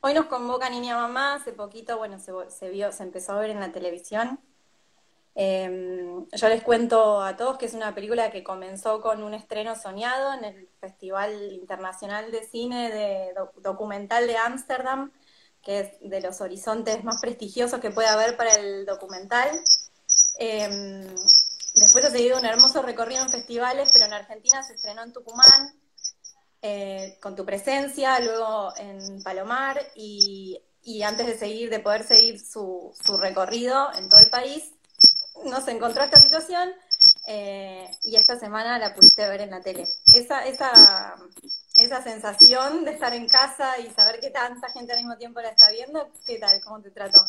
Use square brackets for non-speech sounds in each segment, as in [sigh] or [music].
hoy nos convoca Niña Mamá, hace poquito, bueno, se, vio, se empezó a ver en la televisión. Em, yo les cuento a todos que es una película que comenzó con un estreno soñado en el Festival Internacional de Cine de Documental de Ámsterdam, que es de los horizontes más prestigiosos que puede haber para el documental. Em, después ha seguido un hermoso recorrido en festivales, pero en Argentina se estrenó en Tucumán, eh, con tu presencia, luego en Palomar, y, antes de seguir, de poder seguir su, su recorrido en todo el país, nos encontró esta situación eh, y esta semana la pudiste ver en la tele. Esa, esa, esa sensación de estar en casa y saber que tanta gente al mismo tiempo la está viendo, ¿qué tal? ¿Cómo te trató?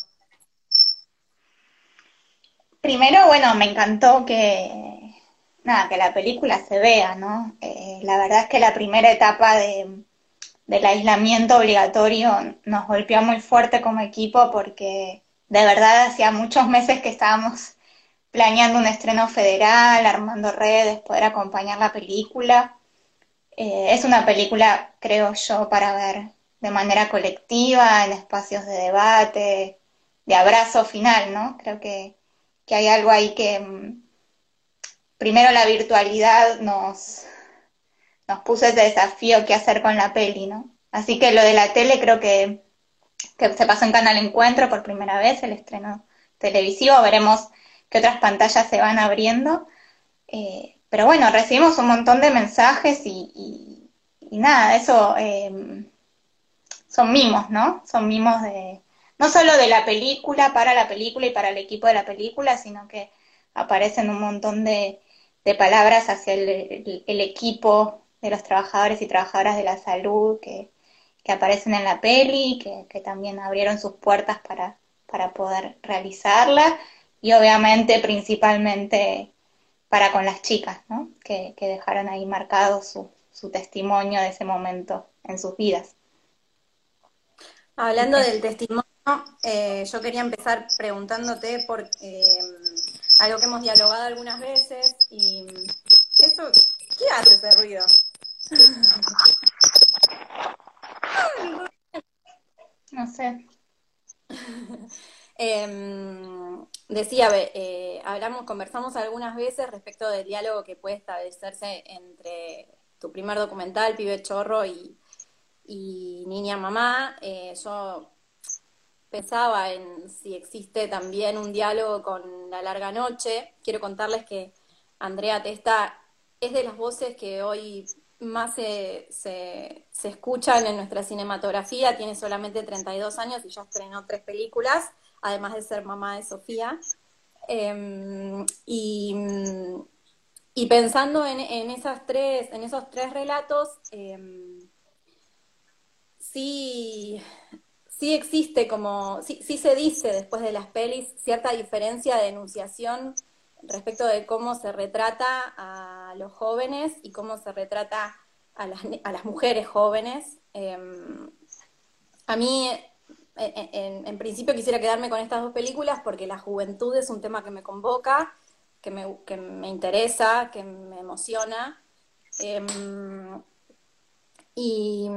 Primero, bueno, me encantó que, nada, que la película se vea, ¿no? Eh, la verdad es que la primera etapa de, del aislamiento obligatorio nos golpeó muy fuerte como equipo porque de verdad hacía muchos meses que estábamos planeando un estreno federal, armando redes, poder acompañar la película. Eh, es una película, creo yo, para ver de manera colectiva, en espacios de debate, de abrazo final, ¿no? Creo que, que hay algo ahí que primero la virtualidad nos, nos puso ese desafío que hacer con la peli, ¿no? Así que lo de la tele creo que, que se pasó en Canal Encuentro por primera vez, el estreno televisivo, veremos que otras pantallas se van abriendo. Eh, pero bueno, recibimos un montón de mensajes y, nada, eso eh, son mimos, ¿no? Son mimos de, no solo de la película, para la película y para el equipo de la película, sino que aparecen un montón de, palabras hacia el, equipo de los trabajadores y trabajadoras de la salud que, aparecen en la peli, que, que también abrieron sus puertas para, para poder realizarla y obviamente principalmente para con las chicas, ¿no? que, dejaron ahí marcado su, su, testimonio de ese momento en sus vidas. Hablando del testimonio, eh, yo quería empezar preguntándote por eh, algo que hemos dialogado algunas veces y eso, ¿qué hace ese ruido? [laughs] No sé. [laughs] Em, decía, eh, hablamos, conversamos algunas veces respecto del diálogo que puede establecerse entre tu primer documental, Pibe Chorro, y, Niña Mamá. Eh, yo pensaba en si existe también un diálogo con La Larga Noche. Quiero contarles que Andrea Testa es de las voces que hoy más se, se, se, escuchan en nuestra cinematografía, tiene solamente 32 años y ya estrenó tres películas además de ser mamá de Sofía. Em, y, pensando en, esas tres, en esos tres relatos, em, sí, sí existe como, sí, sí, se dice después de las pelis cierta diferencia de enunciación respecto de cómo se retrata a los jóvenes y cómo se retrata a las, a las mujeres jóvenes. Em, a mí en, principio quisiera quedarme con estas dos películas porque la juventud es un tema que me convoca, que me, que me interesa, que me emociona. Em, y,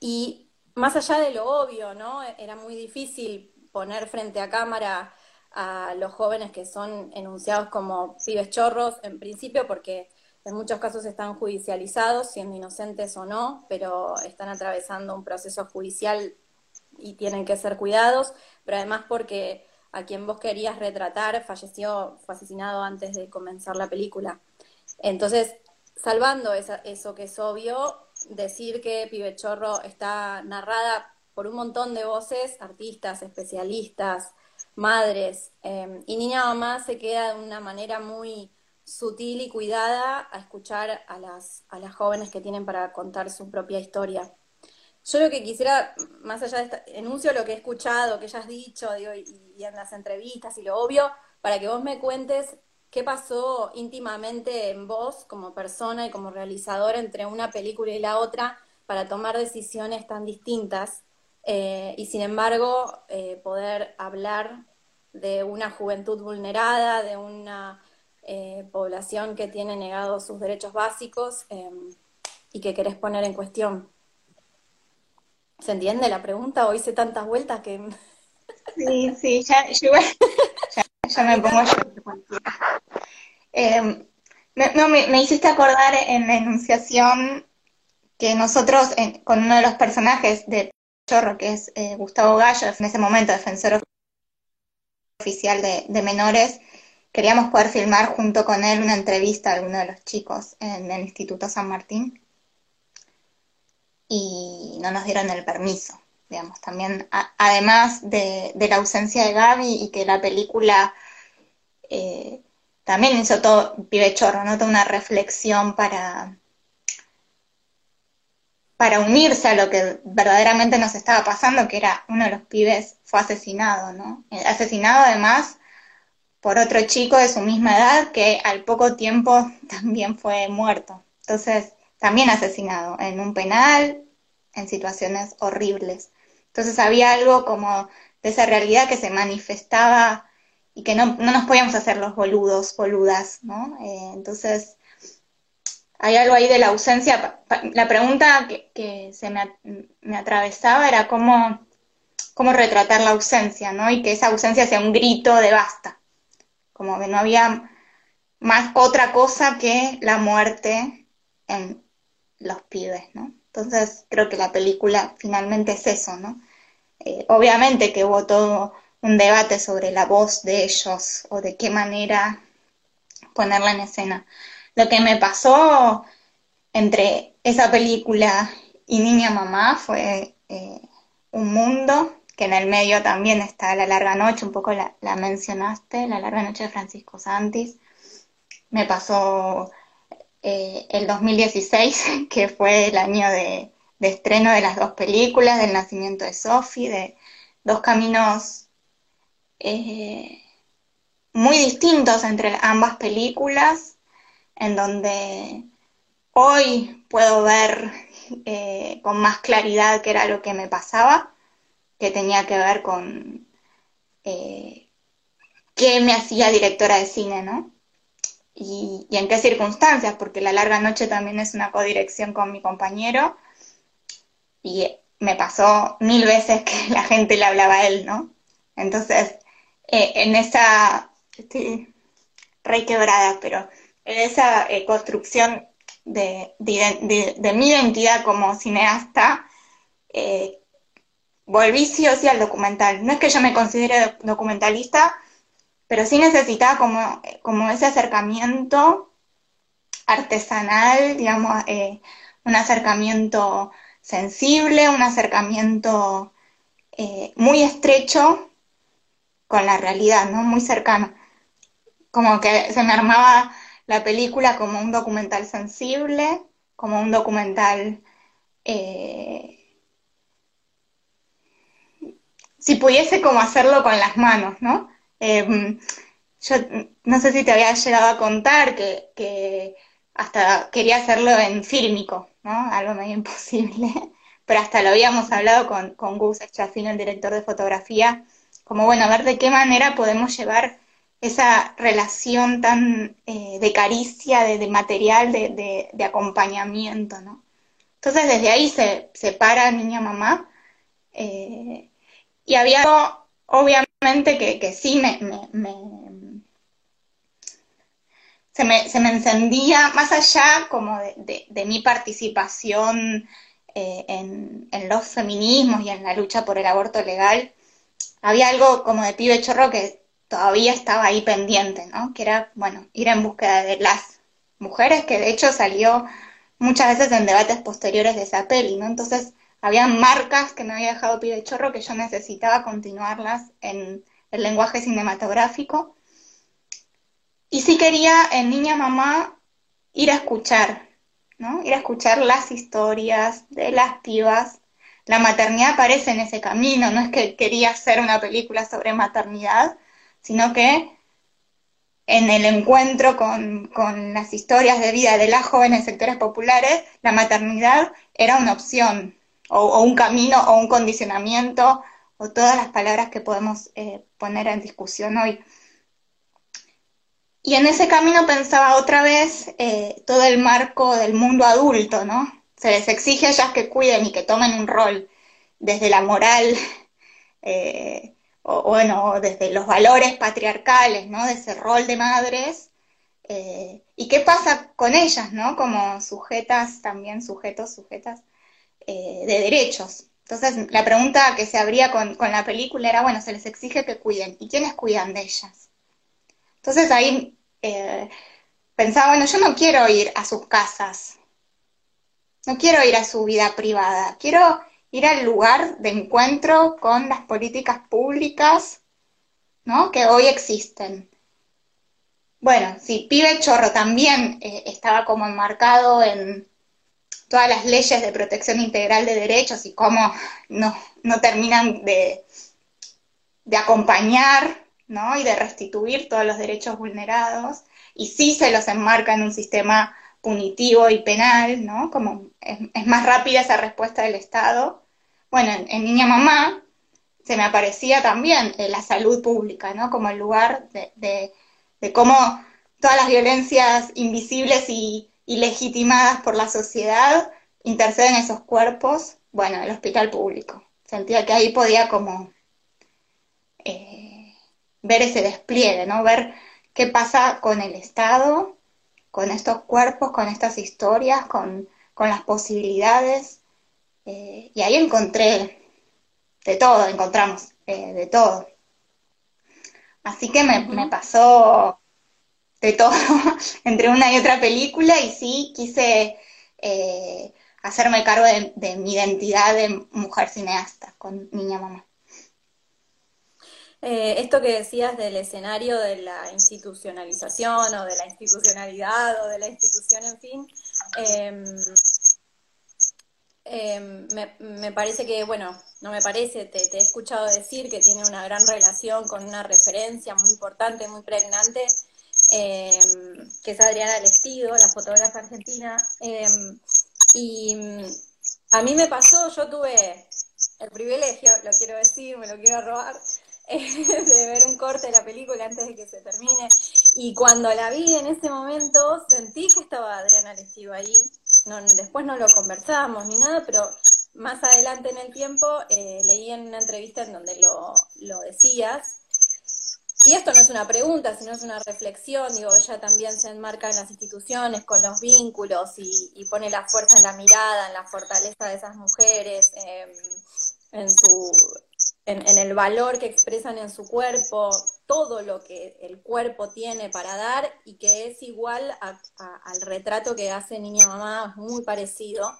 y más allá de lo obvio, ¿no? Era muy difícil poner frente a cámara a los jóvenes que son enunciados como pibes chorros, en principio porque en muchos casos están judicializados, siendo inocentes o no, pero están atravesando un proceso judicial y tienen que ser cuidados, pero además porque a quien vos querías retratar falleció, fue asesinado antes de comenzar la película. Entonces, salvando eso que es obvio, decir que Pibe Chorro está narrada por un montón de voces, artistas, especialistas, madres, eh, y Niña Mamá se queda de una manera muy sutil y cuidada a escuchar a las, a las jóvenes que tienen para contar su propia historia. Yo lo que quisiera, más allá de esta, enuncio lo que he escuchado, que ya has dicho, y, en las entrevistas y lo obvio, para que vos me cuentes qué pasó íntimamente en vos como persona y como realizador entre una película y la otra para tomar decisiones tan distintas eh, y sin embargo eh, poder hablar de una juventud vulnerada, de una eh, población que tiene negados sus derechos básicos em, y que querés poner en cuestión. ¿Se entiende la pregunta o hice tantas vueltas que... Sí, sí, ya, ya, me pongo eh, no, me, hiciste acordar en la enunciación que nosotros, con uno de los personajes de Chorro, que es eh, Gustavo Gallo, en ese momento defensor oficial de, de, menores, queríamos poder filmar junto con él una entrevista a alguno de los chicos en el Instituto San Martín. Y no nos dieron el permiso, digamos, también, además de, la ausencia de Gaby y que la película eh, también hizo todo, pibe chorro, ¿no? Toda una reflexión para, para unirse a lo que verdaderamente nos estaba pasando, que era uno de los pibes fue asesinado, ¿no? Asesinado además por otro chico de su misma edad que al poco tiempo [laughs] también fue muerto. Entonces, también asesinado en un penal, en situaciones horribles. Entonces había algo como de esa realidad que se manifestaba y que no, nos podíamos hacer los boludos, boludas, ¿no? Eh, entonces, hay algo ahí de la ausencia. La pregunta que, se me, atravesaba era cómo, cómo retratar la ausencia, ¿no? Y que esa ausencia sea un grito de basta. Como que no había más otra cosa que la muerte en los pibes, ¿no? Entonces creo que la película finalmente es eso, ¿no? Eh, obviamente que hubo todo un debate sobre la voz de ellos o de qué manera ponerla en escena. Lo que me pasó entre esa película y Niña Mamá fue eh, un mundo, que en el medio también está La Larga Noche, un poco la, mencionaste, La Larga Noche de Francisco Santis. Me pasó eh, el 2016, [laughs] que fue el año de, estreno de las dos películas, del nacimiento de Sophie, de dos caminos eh, muy distintos entre ambas películas, en donde hoy puedo ver eh, con más claridad qué era lo que me pasaba, que tenía que ver con qué me hacía directora de cine, ¿no? y, en qué circunstancias, porque La Larga Noche también es una codirección con mi compañero y me pasó mil veces que [laughs] la gente le hablaba a él, ¿no? Entonces, eh, en esa, estoy re quebrada, pero en esa eh, construcción de, mi identidad como cineasta, eh, volví sí o sí al documental. No es que yo me considere documentalista, pero sí necesitaba como, ese acercamiento artesanal, digamos, un acercamiento sensible, un acercamiento muy estrecho con la realidad, ¿no? Muy cercano. Como que se me armaba la película como un documental sensible, como un documental... Eh, si pudiese como hacerlo con las manos, ¿no? Em, yo no sé si te había llegado a contar que, hasta quería hacerlo en fílmico, ¿no? Algo medio [laughs] imposible, pero hasta lo habíamos hablado con, con Gus Estrafino, el director de fotografía, como bueno, a ver de qué manera podemos llevar esa relación tan eh, de caricia, de, material, de, acompañamiento, ¿no? Entonces desde ahí se separa niña mamá eh, y había obviamente que, que sí me, se, me, se me encendía, más allá como de, mi participación eh, en, los feminismos y en la lucha por el aborto legal, había algo como de pibe chorro que todavía estaba ahí pendiente, ¿no? Que era, bueno, ir en búsqueda de las mujeres, que de hecho salió muchas veces en debates posteriores de esa peli, ¿no? Entonces, había marcas que me había dejado Pibe Chorro que yo necesitaba continuarlas en el lenguaje cinematográfico. Y sí quería en Niña Mamá ir a escuchar, ¿no? Ir a escuchar las historias de las pibas. La maternidad aparece en ese camino, no es que quería hacer una película sobre maternidad, sino que en el encuentro con, las historias de vida de las jóvenes sectores populares, la maternidad era una opción, o, un camino o un condicionamiento o todas las palabras que podemos eh, poner en discusión hoy. Y en ese camino pensaba otra vez eh, todo el marco del mundo adulto, ¿no? Se les exige a ellas que cuiden y que tomen un rol. desde la moral, [laughs] eh, o, bueno, desde los valores patriarcales, ¿no? De ese rol de madres. Eh, ¿Y qué pasa con ellas, ¿no? Como sujetas, también sujetos, sujetas de derechos. Entonces, la pregunta que se abría con, con, la película era, bueno, se les exige que cuiden. ¿Y quiénes cuidan de ellas? Entonces ahí pensaba, bueno, yo no quiero ir a sus casas, no quiero ir a su vida privada, quiero ir al lugar de encuentro con las políticas públicas, ¿no? Que hoy existen. Bueno, si Pibe Chorro también eh, estaba como enmarcado en todas las leyes de protección integral de derechos y cómo no, no terminan de, de acompañar, ¿no? Y de restituir todos los derechos vulnerados, y sí se los enmarca en un sistema punitivo y penal, ¿no? Como es, más rápida esa respuesta del Estado. Bueno, en, Niña Mamá se me aparecía también eh, la salud pública, ¿no? Como el lugar de, cómo todas las violencias invisibles y, legitimadas por la sociedad interceden esos cuerpos, bueno, el hospital público. Sentía que ahí podía como eh, ver ese despliegue, ¿no? Ver qué pasa con el Estado, con estos cuerpos, con estas historias, con, las posibilidades. Eh, y ahí encontré de todo, encontramos eh, de todo. Así que me, pasó de todo [laughs] entre una y otra película y sí quise eh, hacerme cargo de, de mi identidad de mujer cineasta con Niña Mamá. Eh, esto que decías del escenario de la institucionalización o de la institucionalidad o de la institución, en fin, em, em, me, parece que, bueno, no me parece, te, he escuchado decir que tiene una gran relación con una referencia muy importante, muy pregnante, em, que es Adriana Lestido, la fotógrafa argentina. y a mí me pasó, yo tuve el privilegio, lo quiero decir, me lo quiero robar, [laughs] de ver un corte de la película antes de que se termine. Y cuando la vi en ese momento, sentí que estaba Adriana Lestivo ahí. No, después no lo conversamos ni nada, pero más adelante en el tiempo eh, leí en una entrevista en donde lo, lo decías. Y esto no es una pregunta, sino es una reflexión. Digo, ella también se enmarca en las instituciones, con los vínculos y, pone la fuerza en la mirada, en la fortaleza de esas mujeres, em, en su en, el valor que expresan en su cuerpo, todo lo que el cuerpo tiene para dar y que es igual al retrato que hace Niña Mamá, muy parecido.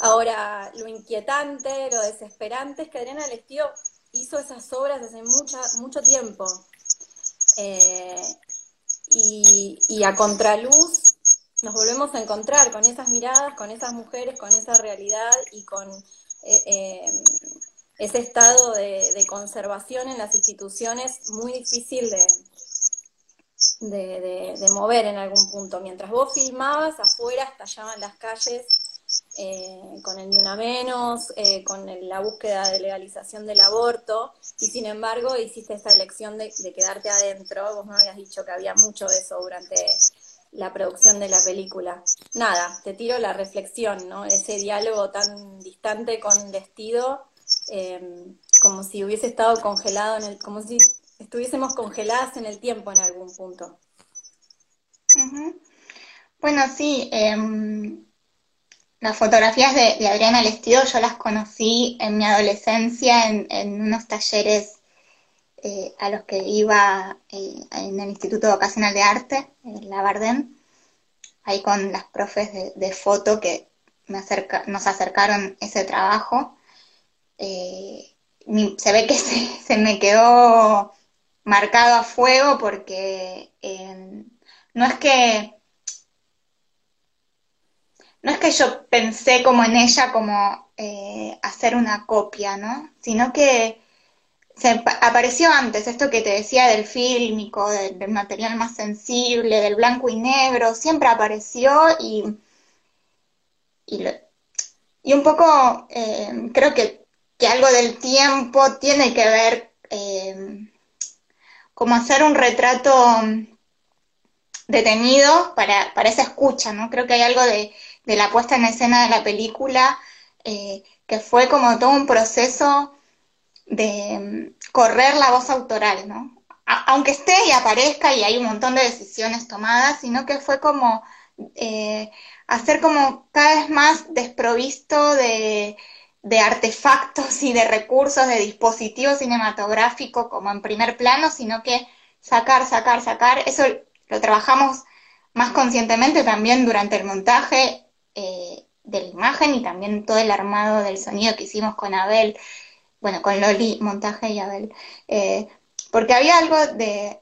Ahora, lo inquietante, lo desesperante es que Adriana Lestío hizo esas obras hace mucha, mucho tiempo. Eh, y, a contraluz nos volvemos a encontrar con esas miradas, con esas mujeres, con esa realidad y con eh, eh, ese estado de, conservación en las instituciones muy difícil de, de, mover en algún punto. Mientras vos filmabas, afuera estallaban las calles eh, con el ni una menos, eh, con la búsqueda de legalización del aborto, y sin embargo hiciste esta elección de, quedarte adentro. Vos me habías dicho que había mucho de eso durante la producción de la película. Nada, te tiro la reflexión, ¿no? Ese diálogo tan distante con Vestido Em, como si hubiese estado congelado, en el, como si estuviésemos congeladas en el tiempo en algún punto. Bueno, sí, em, las fotografías de, Adriana Lestido yo las conocí en mi adolescencia en, unos talleres eh, a los que iba eh, en el Instituto Vocacional de Arte, en la Barden, ahí con las profes de, foto que me acerca, nos acercaron ese trabajo. Eh, se ve que [laughs] se, me quedó marcado a fuego porque eh, no es que no es que yo pensé como en ella como eh, hacer una copia, ¿no? Sino que apareció antes esto que te decía del fílmico, del, material más sensible, del blanco y negro, siempre apareció y, y, un poco creo que que algo del tiempo tiene que ver eh, como hacer un retrato detenido para, para, esa escucha, ¿no? Creo que hay algo de, la puesta en escena de la película eh, que fue como todo un proceso de mm, correr la voz autoral, ¿no? aunque esté y aparezca y hay un montón de decisiones tomadas, sino que fue como eh, hacer como cada vez más desprovisto de, de, artefactos y de recursos, de dispositivos cinematográficos como en primer plano, sino que sacar, sacar, sacar. Eso lo trabajamos más conscientemente también durante el montaje eh, de la imagen y también todo el armado del sonido que hicimos con Abel, bueno, con Loli, montaje y Abel. Eh, porque había algo de,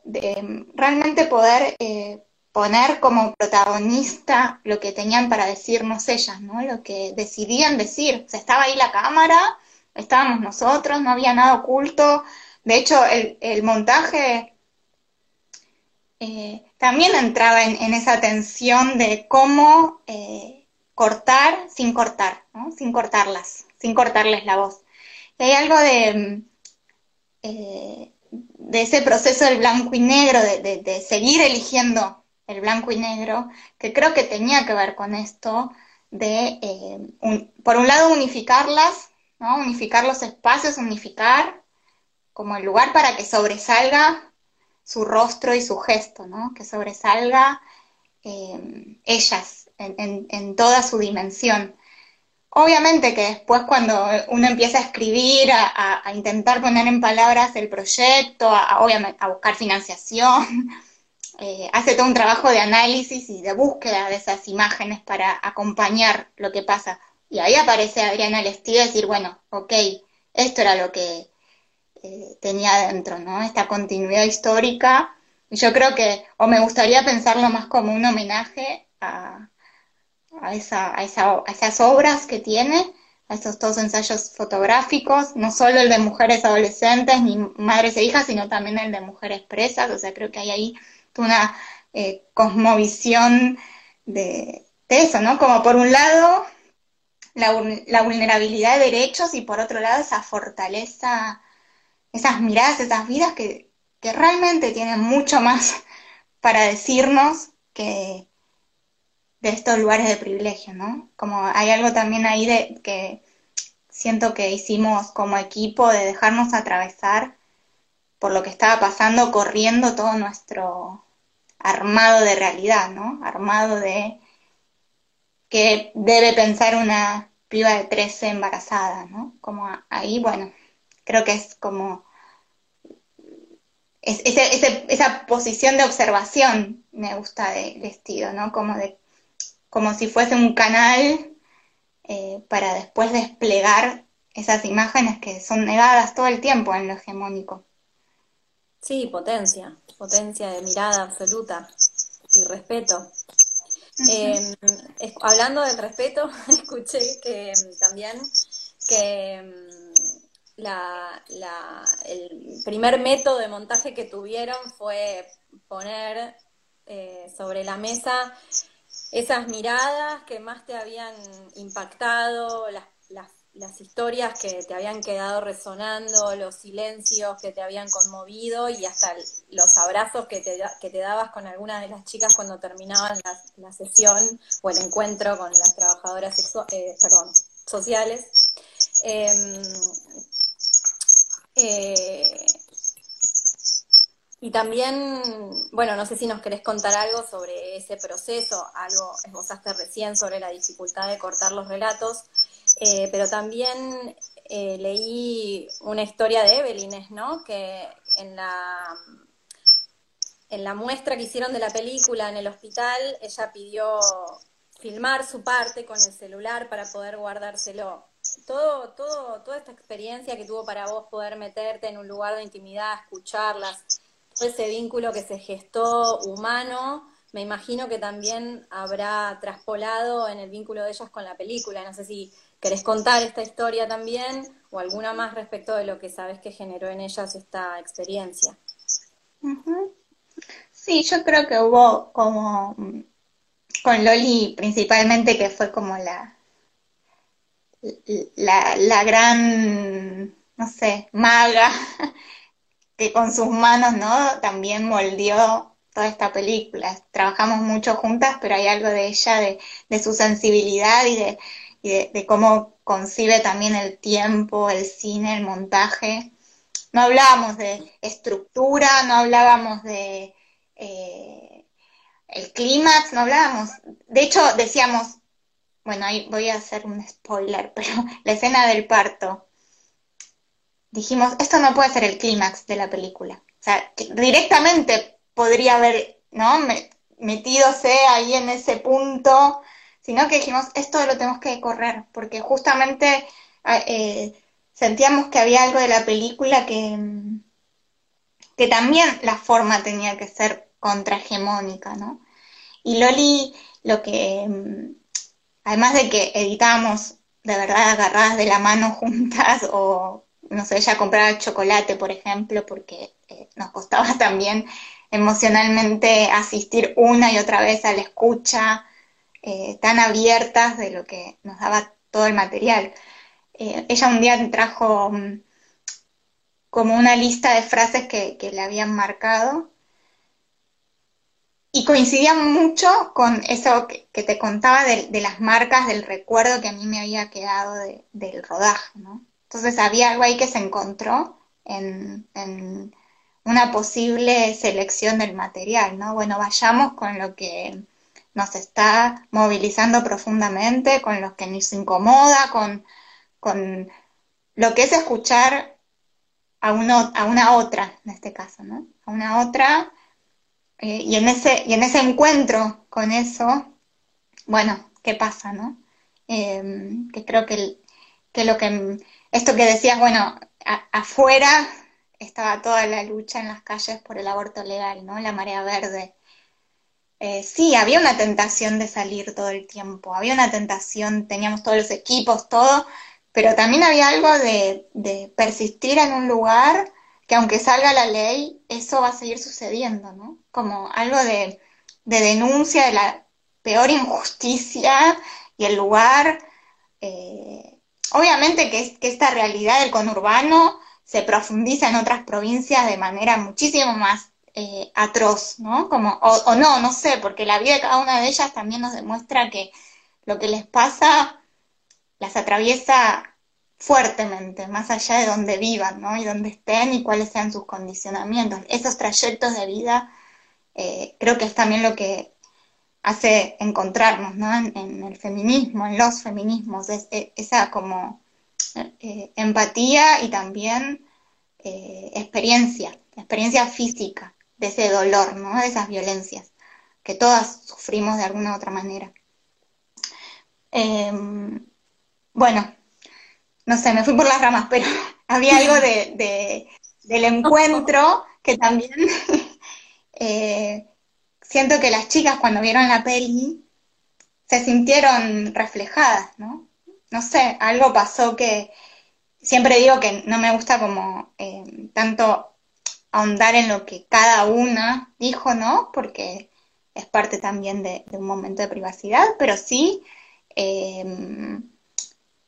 realmente poder eh, poner como protagonista lo que tenían para decirnos ellas, ¿no? Lo que decidían decir. O sea, estaba ahí la cámara, estábamos nosotros, no había nada oculto. De hecho, el, montaje eh, también entraba en, esa tensión de cómo eh, cortar sin cortar, ¿no? Sin cortarlas, sin cortarles la voz. Y hay algo de de ese proceso del blanco y negro, de, seguir eligiendo el blanco y negro, que creo que tenía que ver con esto de, eh, por un lado, unificarlas, ¿no? unificar los espacios, unificar como el lugar para que sobresalga su rostro y su gesto, ¿no? que sobresalga eh, ellas en, toda su dimensión. Obviamente que después cuando uno empieza a escribir, a, intentar poner en palabras el proyecto, a, obviamente, a buscar financiación, [laughs] eh, hace todo un trabajo de análisis y de búsqueda de esas imágenes para acompañar lo que pasa. Y ahí aparece Adriana Lestí decir, bueno, ok, esto era lo que eh, tenía dentro, ¿no? Esta continuidad histórica. Y yo creo que, o me gustaría pensarlo más como un homenaje a, a, esa, a, esa, esas obras que tiene, a esos dos ensayos fotográficos, no solo el de mujeres adolescentes ni madres e hijas, sino también el de mujeres presas, o sea, creo que hay ahí una eh, cosmovisión de, eso, ¿no? Como por un lado la, la, vulnerabilidad de derechos y por otro lado esa fortaleza, esas miradas, esas vidas que, que realmente tienen mucho más para decirnos que, de estos lugares de privilegio, ¿no? Como hay algo también ahí de que siento que hicimos como equipo de dejarnos atravesar por lo que estaba pasando, corriendo todo nuestro armado de realidad, ¿no? Armado de que debe pensar una piba de 13 embarazada, ¿no? Como ahí, bueno, creo que es como esa posición de observación me gusta del vestido, ¿no? Como de como si fuese un canal eh, para después desplegar esas imágenes que son negadas todo el tiempo en lo hegemónico. Sí, potencia, potencia de mirada absoluta y respeto. Em, hablando del respeto, [laughs] escuché que em, también que em, el primer método de montaje que tuvieron fue poner eh, sobre la mesa esas miradas que más te habían impactado, las, las, historias que te habían quedado resonando, los silencios que te habían conmovido y hasta los abrazos que te, que te dabas con algunas de las chicas cuando terminaban la, sesión o el encuentro con las trabajadoras eh, sociales. Em, eh, y también, bueno, no sé si nos querés contar algo sobre ese proceso, algo esbozaste recién sobre la dificultad de cortar los relatos, eh, pero también eh, leí una historia de Evelyn, ¿no? Que en la, en la muestra que hicieron de la película en el hospital, ella pidió filmar su parte con el celular para poder guardárselo. Todo, todo, toda esta experiencia que tuvo para vos poder meterte en un lugar de intimidad, escucharlas, ese vínculo que se gestó humano, me imagino que también habrá traspolado en el vínculo de ellas con la película. No sé si querés contar esta historia también o alguna más respecto de lo que sabes que generó en ellas esta experiencia. Sí, yo creo que hubo como con Loli principalmente que fue como la la, la gran no sé maga [laughs] que con sus manos, ¿no? También moldeó toda esta película. Trabajamos mucho juntas, pero hay algo de ella, de, su sensibilidad y de, de, cómo concibe también el tiempo, el cine, el montaje. No hablábamos de estructura, no hablábamos de eh, el clímax, no hablábamos. De hecho, decíamos, bueno, ahí voy a hacer un spoiler, [laughs] pero la escena del parto. Dijimos, esto no puede ser el clímax de la película. O sea, directamente podría haber, ¿no? Metídose ahí en ese punto, sino que dijimos, esto lo tenemos que correr, porque justamente eh, sentíamos que había algo de la película que, que también la forma tenía que ser contrahegemónica, ¿no? Y Loli, lo que, además de que editábamos de verdad agarradas de la mano [laughs] juntas o, no sé, ella compraba chocolate, por ejemplo, porque eh, nos costaba [laughs] también emocionalmente asistir una y otra vez a la escucha, eh, tan abiertas de lo que nos daba todo el material. Eh, ella un día trajo mm, como una lista de frases que, le habían marcado y coincidía mucho con eso que, te contaba de, las marcas del recuerdo que a mí me había quedado del rodaje, ¿no? Entonces había algo ahí que se encontró en, en una posible selección del material, ¿no? Bueno, vayamos con lo que nos está movilizando profundamente, con lo que nos incomoda, con, con lo que es escuchar a, uno, a una otra, en este caso, ¿no? A una otra, eh, y, en ese, y en ese encuentro con eso, bueno, ¿qué pasa, no? Em, que creo que, que lo que, esto que decías, bueno, afuera estaba toda la lucha en las calles por el aborto legal, ¿no? La marea verde. Eh, sí, había una tentación de salir todo el tiempo, había una tentación, teníamos todos los equipos, todo, pero también había algo de, persistir en un lugar que aunque salga la ley, eso va a seguir sucediendo, ¿no? Como algo de, denuncia de la peor injusticia y el lugar. Eh, obviamente que, que esta realidad del conurbano se profundiza en otras provincias de manera muchísimo más eh, atroz, ¿no? Como, o, no, no sé, porque la vida de cada una de ellas también nos demuestra que lo que les pasa las atraviesa fuertemente, más allá de donde vivan, ¿no? Y donde estén y cuáles sean sus condicionamientos. Esos trayectos de vida eh, creo que es también lo que hace encontrarnos, ¿no? En, el feminismo, en los feminismos, e, esa como eh, empatía y también eh, experiencia, experiencia física de ese dolor, ¿no? De esas violencias que todas sufrimos de alguna u otra manera. Em, bueno, no sé, me fui por las ramas, pero [laughs] había algo de, del encuentro que también [laughs] eh, siento que las chicas cuando vieron la peli se sintieron reflejadas, ¿no? no sé, algo pasó que siempre digo que no me gusta como eh, tanto ahondar en lo que cada una dijo, ¿no? Porque es parte también de, un momento de privacidad, pero sí eh,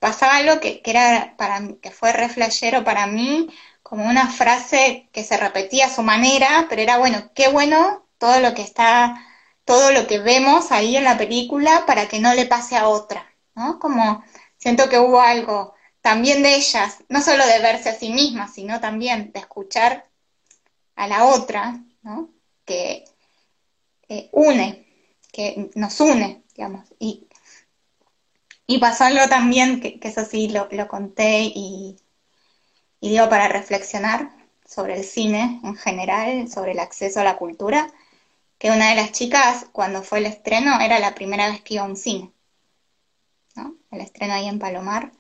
pasaba algo que, era para que fue reflejero para mí, como una frase que se repetía a su manera, pero era bueno, qué bueno todo lo que está, todo lo que vemos ahí en la película para que no le pase a otra, ¿no? Como siento que hubo algo también de ellas, no solo de verse a sí mismas, sino también de escuchar a la otra, ¿no? Que eh, une, que nos une, digamos. Y, y pasó algo también, que, eso sí lo, conté y, y digo para reflexionar sobre el cine en general, sobre el acceso a la cultura, que una de las chicas, cuando fue el estreno, era la primera vez que iba a un cine. El estreno ahí en Palomar.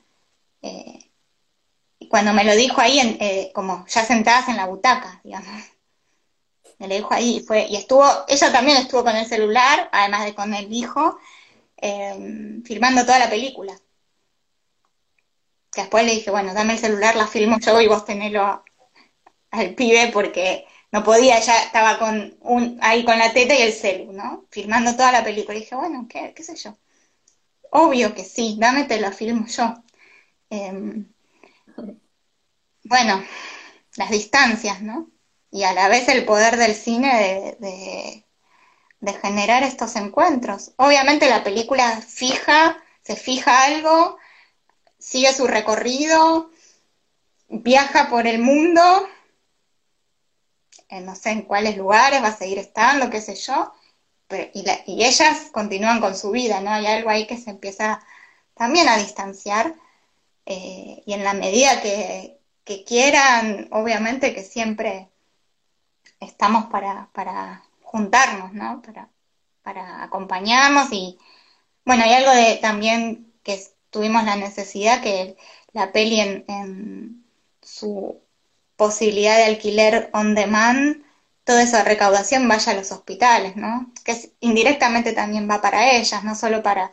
Eh, cuando me lo dijo ahí, eh, como ya sentadas en la butaca, digamos. Me lo dijo ahí y fue, y estuvo, ella también estuvo con el celular, además de con el hijo, eh, filmando toda la película. Que después le dije, bueno, dame el celular, la filmo yo y vos tenelo al pibe porque no podía, ya estaba con un, ahí con la teta y el celu, ¿no? Filmando toda la película. Dije, bueno, qué, qué sé yo. Obvio que sí, dame te lo filmo yo. Em, [laughs] bueno, las distancias, ¿no? Y a la vez el poder del cine de, generar estos encuentros. Obviamente la película fija, se fija algo, sigue su recorrido, viaja por el mundo, no sé en cuáles lugares va a seguir estando, qué sé yo, y, ellas continúan con su vida, ¿no? Hay algo ahí que se empieza también a distanciar, eh, y en la medida que, quieran, obviamente que siempre estamos para, para juntarnos, ¿no? Para, para acompañarnos y, bueno, hay algo de también que tuvimos la necesidad que la peli en su posibilidad de alquiler on demand, toda esa recaudación vaya a los hospitales, ¿no? Que indirectamente también va para ellas, no solo para,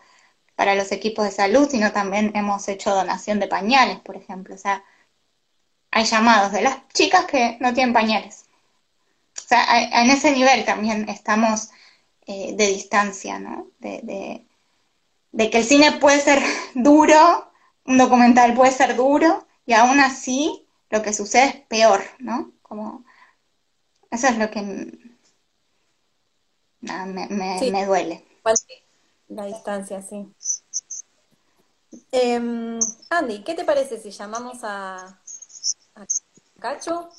para los equipos de salud, sino también hemos hecho donación de pañales, por ejemplo. O sea, hay llamados de las chicas que no tienen pañales. O sea, en ese nivel también estamos eh, de distancia, ¿no? De, de que el cine puede ser [laughs] duro, un documental puede ser duro, y aún así lo que sucede es peor, ¿no? Como, eso es lo que me, duele. La distancia, sí. Em, Andy, ¿qué te parece si llamamos a, Cacho?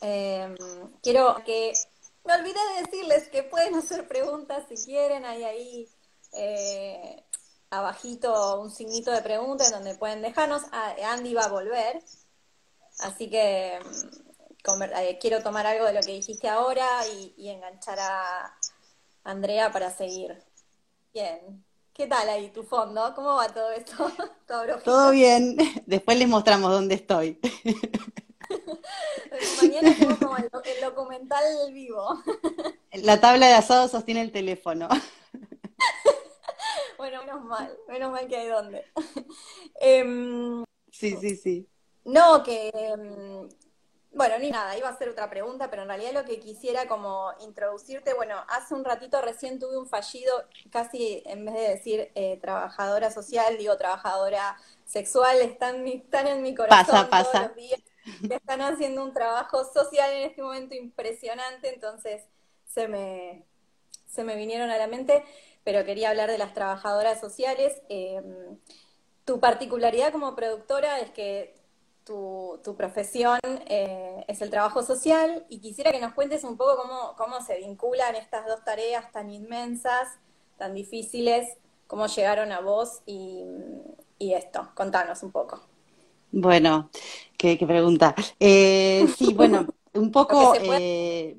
Em, quiero que me olvidé de decirles que pueden hacer preguntas si quieren, hay ahí eh, abajito un signito de pregunta en donde pueden dejarnos. Ah, Andy va a volver, Así que mm, eh, quiero tomar algo de lo que dijiste ahora y, enganchar a Andrea para seguir. Bien. ¿Qué tal ahí tu fondo? ¿Cómo va todo esto? [laughs] ¿Todo, bien. Después les mostramos dónde estoy. [laughs] Mañana tenemos como el, documental vivo. [laughs] La tabla de asado sostiene el teléfono. bueno, menos mal, menos mal que hay dónde. Em, sí, sí, sí. No, que, mm, bueno, ni nada, iba a hacer otra pregunta, pero en realidad lo que quisiera como introducirte, bueno, hace un ratito recién tuve un fallido, casi en vez de decir eh, trabajadora social, digo trabajadora sexual, están, están en mi corazón pasa, todos los días, están haciendo un trabajo social en este momento impresionante, entonces se me, se me vinieron a la mente, pero quería hablar de las trabajadoras sociales. Em, tu particularidad como productora es que tu, profesión eh, es el trabajo social y quisiera que nos cuentes un poco cómo, cómo se vinculan estas dos tareas tan inmensas, tan difíciles, cómo llegaron a vos y, esto. Contanos un poco. Bueno, qué, pregunta. Eh, sí, bueno, un poco... [laughs] Eh,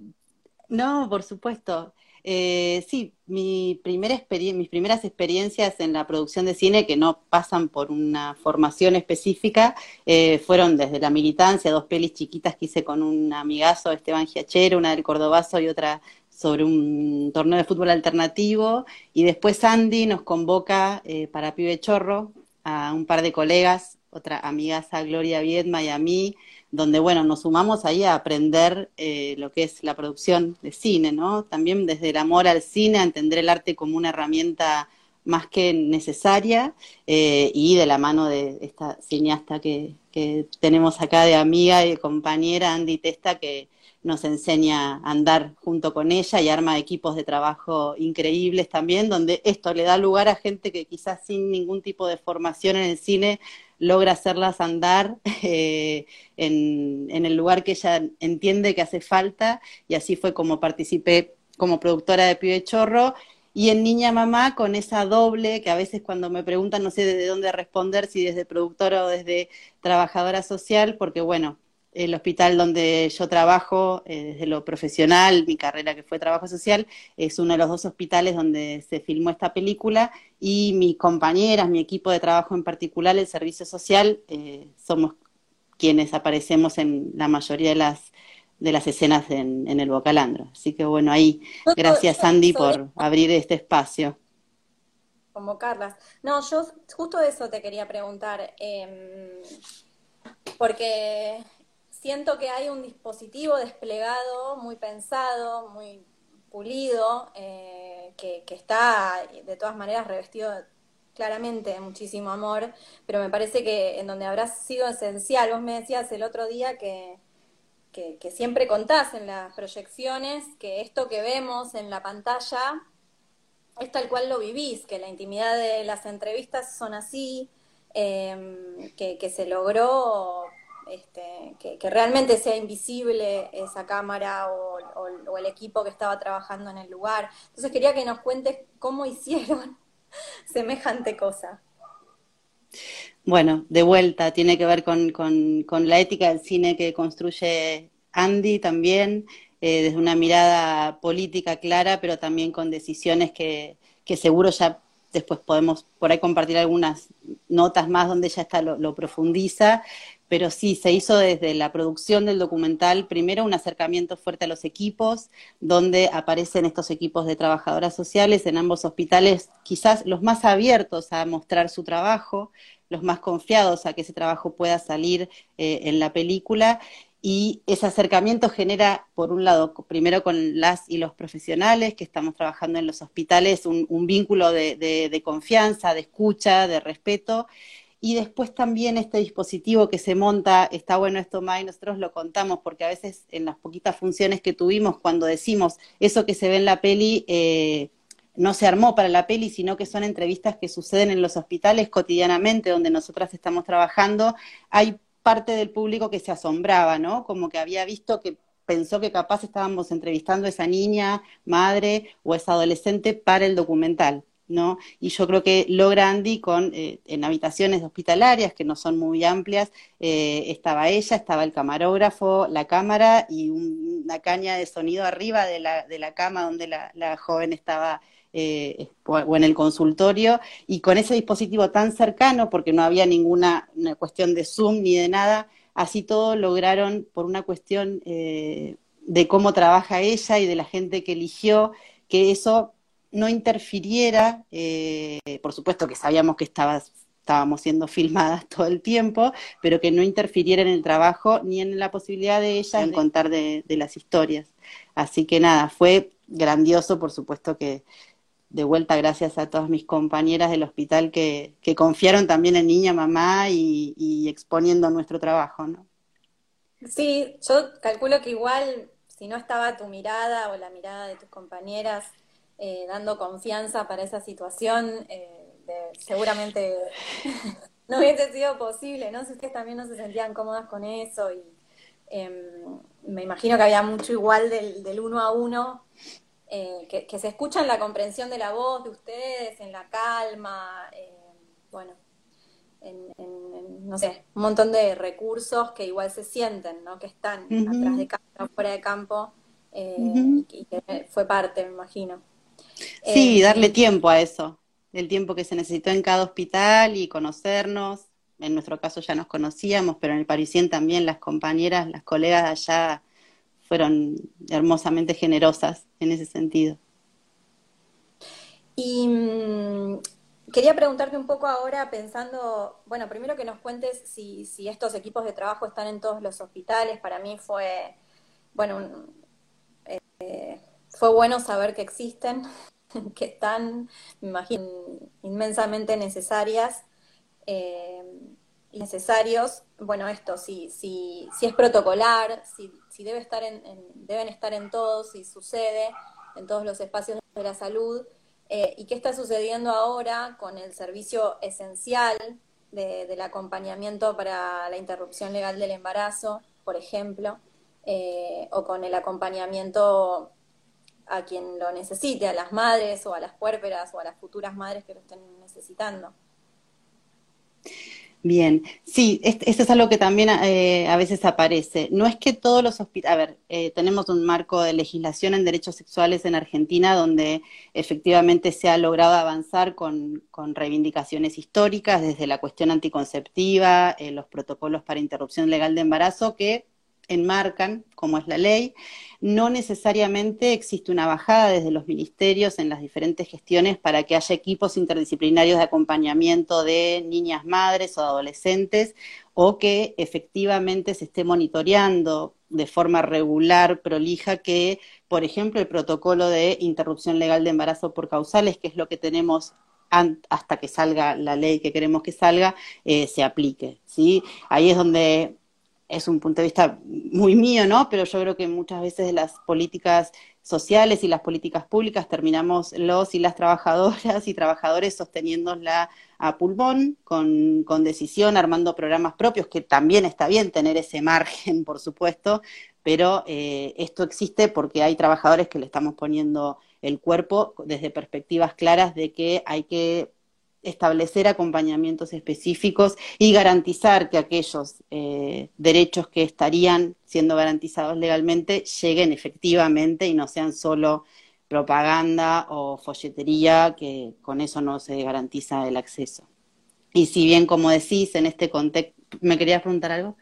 no, por supuesto. Eh, sí, mi mis primeras experiencias en la producción de cine, que no pasan por una formación específica, eh, fueron desde la militancia, dos pelis chiquitas que hice con un amigazo, Esteban Giachero, una del Cordobazo y otra sobre un torneo de fútbol alternativo. Y después Andy nos convoca eh, para Pibe Chorro a un par de colegas, otra amigaza Gloria Viedma y a mí, donde, bueno, nos sumamos ahí a aprender eh, lo que es la producción de cine, ¿no? También desde el amor al cine, a entender el arte como una herramienta más que necesaria eh, y de la mano de esta cineasta que, que tenemos acá de amiga y compañera, Andy Testa, que nos enseña a andar junto con ella y arma equipos de trabajo increíbles también, donde esto le da lugar a gente que quizás sin ningún tipo de formación en el cine logra hacerlas andar eh, en, el lugar que ella entiende que hace falta y así fue como participé como productora de Pibe Chorro. Y en Niña Mamá con esa doble que a veces cuando me preguntan no sé de dónde responder, si desde productora o desde trabajadora social, porque bueno, el hospital donde yo trabajo, eh, desde lo profesional, mi carrera que fue trabajo social, es uno de los dos hospitales donde se filmó esta película y mis compañeras, mi equipo de trabajo en particular, el servicio social, eh, somos quienes aparecemos en la mayoría de las de las escenas en, el Bocalandro. Así que bueno, ahí, gracias Andy por abrir este espacio. Como Carlas. No, yo justo eso te quería preguntar, em, porque siento que hay un dispositivo desplegado, muy pensado, muy pulido, eh, que, está de todas maneras revestido claramente de muchísimo amor, pero me parece que en donde habrá sido esencial, vos me decías el otro día que, que, siempre contás en las proyecciones que esto que vemos en la pantalla es tal cual lo vivís, que la intimidad de las entrevistas son así, em, que, se logró este, que, realmente sea invisible esa cámara o, el equipo que estaba trabajando en el lugar. Entonces quería que nos cuentes cómo hicieron [laughs] semejante cosa. Bueno, de vuelta, tiene que ver con, la ética del cine que construye Andy también, eh, desde una mirada política clara, pero también con decisiones que, que seguro ya después podemos por ahí compartir algunas notas más donde ella está lo, profundiza, pero sí, se hizo desde la producción del documental, primero un acercamiento fuerte a los equipos, donde aparecen estos equipos de trabajadoras sociales en ambos hospitales, quizás los más abiertos a mostrar su trabajo, los más confiados a que ese trabajo pueda salir eh, en la película, y ese acercamiento genera, por un lado, primero con las y los profesionales que estamos trabajando en los hospitales, un, vínculo de, confianza, de escucha, de respeto, y después también este dispositivo que se monta, está bueno esto, May, nosotros lo contamos porque a veces en las poquitas funciones que tuvimos, cuando decimos eso que se ve en la peli, eh, no se armó para la peli, sino que son entrevistas que suceden en los hospitales cotidianamente donde nosotras estamos trabajando, hay parte del público que se asombraba, ¿no? Como que había visto que pensó que capaz estábamos entrevistando a esa niña, madre o esa adolescente para el documental, ¿no? Y yo creo que logra Andy con, eh, en habitaciones hospitalarias, que no son muy amplias, eh, estaba ella, estaba el camarógrafo, la cámara y una caña de sonido arriba de la, de la cama donde la, joven estaba eh, o en el consultorio, y con ese dispositivo tan cercano, porque no había ninguna cuestión de Zoom ni de nada, así todo lograron, por una cuestión de cómo trabaja ella y de la gente que eligió, que eso no interfiriera, eh, por supuesto que sabíamos que estábamos siendo filmadas todo el tiempo, pero que no interfiriera en el trabajo ni en la posibilidad de ella en contar de las historias. Así que nada, fue grandioso, por supuesto que de vuelta gracias a todas mis compañeras del hospital que, confiaron también en niña, mamá y, exponiendo nuestro trabajo, ¿no? Sí, yo calculo que igual si no estaba tu mirada o la mirada de tus compañeras eh, dando confianza para esa situación, eh, seguramente [laughs] no hubiese sido posible, ¿no? Si ustedes también no se sentían cómodas con eso y em, me imagino que había mucho igual del, del uno a uno eh, que, se escucha en la comprensión de la voz de ustedes, en la calma, eh, bueno, en, no sé, un montón de recursos que igual se sienten, ¿no? Que están atrás de campo, fuera de campo, eh, y, que fue parte, me imagino. Sí, darle tiempo a eso, el tiempo que se necesitó en cada hospital y conocernos. En nuestro caso ya nos conocíamos, pero en el Parisien también las compañeras, las colegas de allá fueron hermosamente generosas en ese sentido. Y mm, quería preguntarte un poco ahora, pensando, bueno, primero que nos cuentes si, si, estos equipos de trabajo están en todos los hospitales. Para mí fue, bueno, eh, fue bueno saber que existen, [laughs] que están, me imagino, inmensamente necesarias. Eh, necesarios, bueno, esto, si, si, si es protocolar, si, si debe estar en, deben estar en todos, si sucede en todos los espacios de la salud, eh, y qué está sucediendo ahora con el servicio esencial del acompañamiento para la interrupción legal del embarazo, por ejemplo, eh, o con el acompañamiento a quien lo necesite, a las madres o a las puérperas o a las futuras madres que lo estén necesitando. Bien, sí, esto es algo que también eh, a veces aparece. No es que todos los hospitales, a ver, eh, tenemos un marco de legislación en derechos sexuales en Argentina donde efectivamente se ha logrado avanzar con, reivindicaciones históricas desde la cuestión anticonceptiva, eh, los protocolos para interrupción legal de embarazo que enmarcan, como es la ley, no necesariamente existe una bajada desde los ministerios en las diferentes gestiones para que haya equipos interdisciplinarios de acompañamiento de niñas madres o adolescentes o que efectivamente se esté monitoreando de forma regular, prolija, que, por ejemplo, el protocolo de interrupción legal de embarazo por causales, que es lo que tenemos hasta que salga la ley que queremos que salga, eh, se aplique. ¿sí? Ahí es donde es un punto de vista muy mío, ¿no? Pero yo creo que muchas veces las políticas sociales y las políticas públicas terminamos los y las trabajadoras y trabajadores sosteniéndola a pulmón, con, con decisión, armando programas propios, que también está bien tener ese margen, [laughs] por supuesto, pero eh, esto existe porque hay trabajadores que le estamos poniendo el cuerpo desde perspectivas claras de que hay que establecer acompañamientos específicos y garantizar que aquellos eh, derechos que estarían siendo garantizados legalmente lleguen efectivamente y no sean solo propaganda o folletería, que con eso no se garantiza el acceso. Y si bien, como decís, en este contexto, ¿me querías preguntar algo?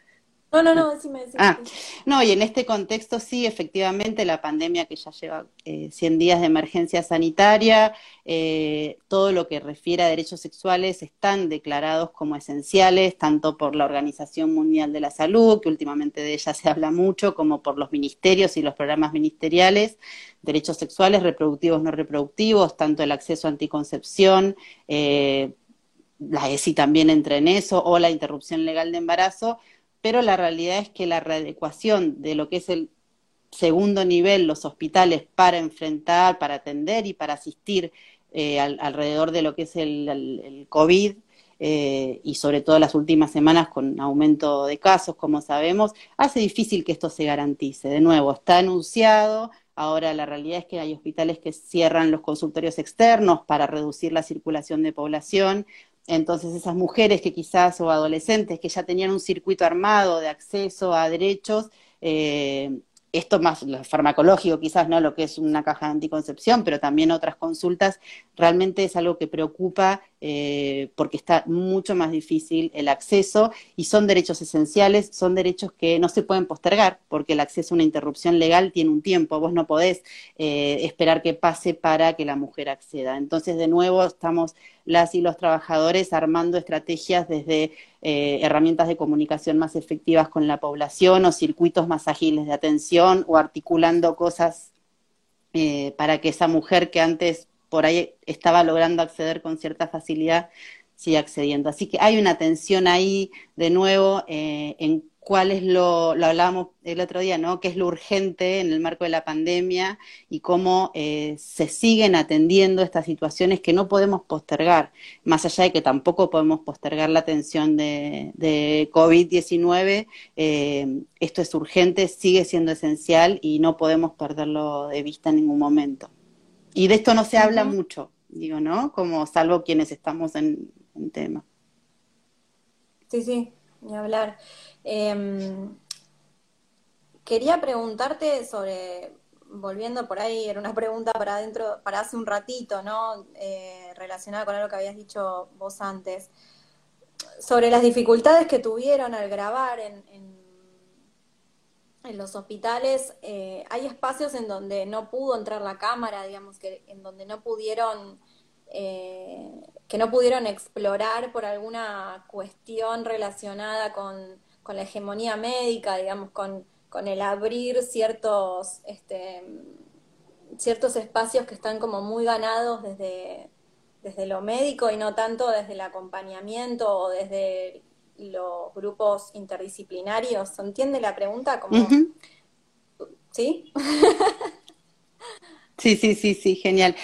No, no, no, decime, decime. Ah, no, y en este contexto sí, efectivamente, la pandemia que ya lleva eh, 100 días de emergencia sanitaria, eh, todo lo que refiere a derechos sexuales están declarados como esenciales, tanto por la Organización Mundial de la Salud, que últimamente de ella se habla mucho, como por los ministerios y los programas ministeriales, derechos sexuales, reproductivos, no reproductivos, tanto el acceso a anticoncepción, eh, la ESI también entra en eso, o la interrupción legal de embarazo, pero la realidad es que la readecuación de lo que es el segundo nivel, los hospitales, para enfrentar, para atender y para asistir eh, alrededor de lo que es el, COVID, eh, y sobre todo las últimas semanas con aumento de casos, como sabemos, hace difícil que esto se garantice. De nuevo, está anunciado, ahora la realidad es que hay hospitales que cierran los consultorios externos para reducir la circulación de población, entonces esas mujeres que quizás o adolescentes que ya tenían un circuito armado de acceso a derechos, eh, esto más lo farmacológico, quizás no lo que es una caja de anticoncepción, pero también otras consultas, realmente es algo que preocupa eh, porque está mucho más difícil el acceso y son derechos esenciales, son derechos que no se pueden postergar porque el acceso a una interrupción legal tiene un tiempo, vos no podés eh, esperar que pase para que la mujer acceda. Entonces, de nuevo, estamos las y los trabajadores armando estrategias desde eh, herramientas de comunicación más efectivas con la población o circuitos más ágiles de atención o articulando cosas eh, para que esa mujer que antes por ahí estaba logrando acceder con cierta facilidad siga accediendo. Así que hay una tensión ahí de nuevo eh, en cuál es lo, lo hablábamos el otro día, ¿no? ¿Qué es lo urgente en el marco de la pandemia y cómo eh, se siguen atendiendo estas situaciones que no podemos postergar, más allá de que tampoco podemos postergar la atención de, de COVID-19, eh, esto es urgente, sigue siendo esencial y no podemos perderlo de vista en ningún momento. Y de esto no se habla mucho, digo, ¿no? Como salvo quienes estamos en, en tema. Sí, sí, ni hablar. Eh, quería preguntarte sobre, volviendo por ahí, era una pregunta para adentro, para hace un ratito, ¿no? Eh, relacionada con algo que habías dicho vos antes, sobre las dificultades que tuvieron al grabar en, en, los hospitales. Eh, hay espacios en donde no pudo entrar la cámara, digamos, que en donde no pudieron eh, que no pudieron explorar por alguna cuestión relacionada con con la hegemonía médica, digamos, con, con el abrir ciertos, este, ciertos espacios que están como muy ganados desde, desde lo médico y no tanto desde el acompañamiento o desde los grupos interdisciplinarios. ¿Se entiende la pregunta? Como... ¿Sí? sí, sí, sí, sí, genial.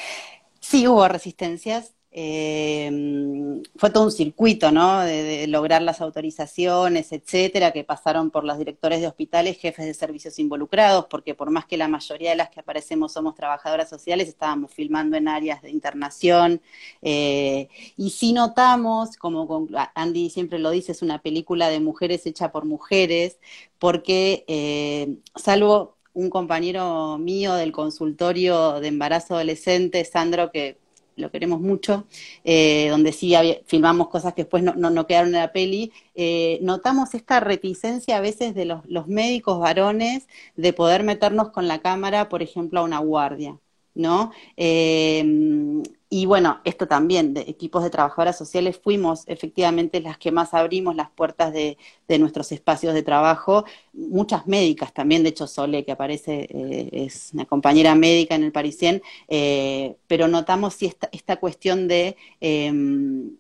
Sí hubo resistencias, eh, fue todo un circuito, ¿no? De, lograr las autorizaciones, etcétera, que pasaron por los directores de hospitales, jefes de servicios involucrados, porque por más que la mayoría de las que aparecemos somos trabajadoras sociales, estábamos filmando en áreas de internación. Eh, y si notamos, como Andy siempre lo dice, es una película de mujeres hecha por mujeres, porque eh, salvo un compañero mío del consultorio de embarazo adolescente, Sandro, que lo queremos mucho, eh, donde sí filmamos cosas que después no, no, quedaron en la peli, eh, notamos esta reticencia a veces de los, los médicos varones de poder meternos con la cámara, por ejemplo, a una guardia. ¿no? Eh, y bueno, esto también, de equipos de trabajadoras sociales, fuimos efectivamente las que más abrimos las puertas de, nuestros espacios de trabajo. Muchas médicas también, de hecho Sole, que aparece, eh, es una compañera médica en el Parisien, eh, pero notamos si esta, esta cuestión de... Em,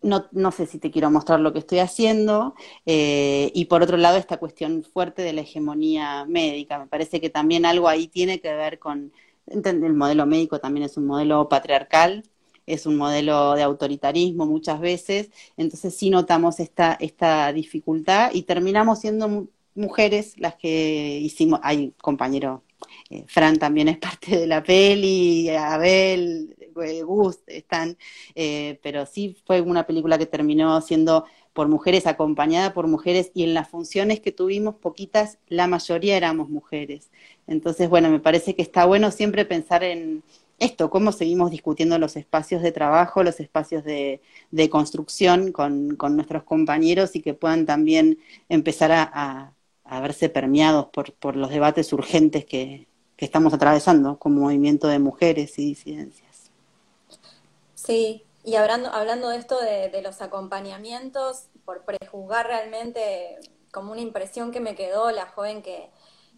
no, no, sé si te quiero mostrar lo que estoy haciendo, eh, y por otro lado esta cuestión fuerte de la hegemonía médica. Me parece que también algo ahí tiene que ver con el modelo médico también es un modelo patriarcal, es un modelo de autoritarismo muchas veces, entonces sí notamos esta, esta dificultad y terminamos siendo mujeres las que hicimos, hay compañero, eh, Fran también es [laughs] parte de la peli, Abel, Gus están, eh, pero sí fue una película que terminó siendo por mujeres, acompañada por mujeres, y en las funciones que tuvimos, poquitas, la mayoría éramos mujeres. Entonces, bueno, me parece que está bueno siempre pensar en esto, cómo seguimos discutiendo los espacios de trabajo, los espacios de, construcción con, nuestros compañeros y que puedan también empezar a, verse permeados por, los debates urgentes que, que estamos atravesando como movimiento de mujeres y disidencias. Sí, y hablando, hablando de esto de, los acompañamientos, por prejuzgar realmente como una impresión que me quedó la joven que,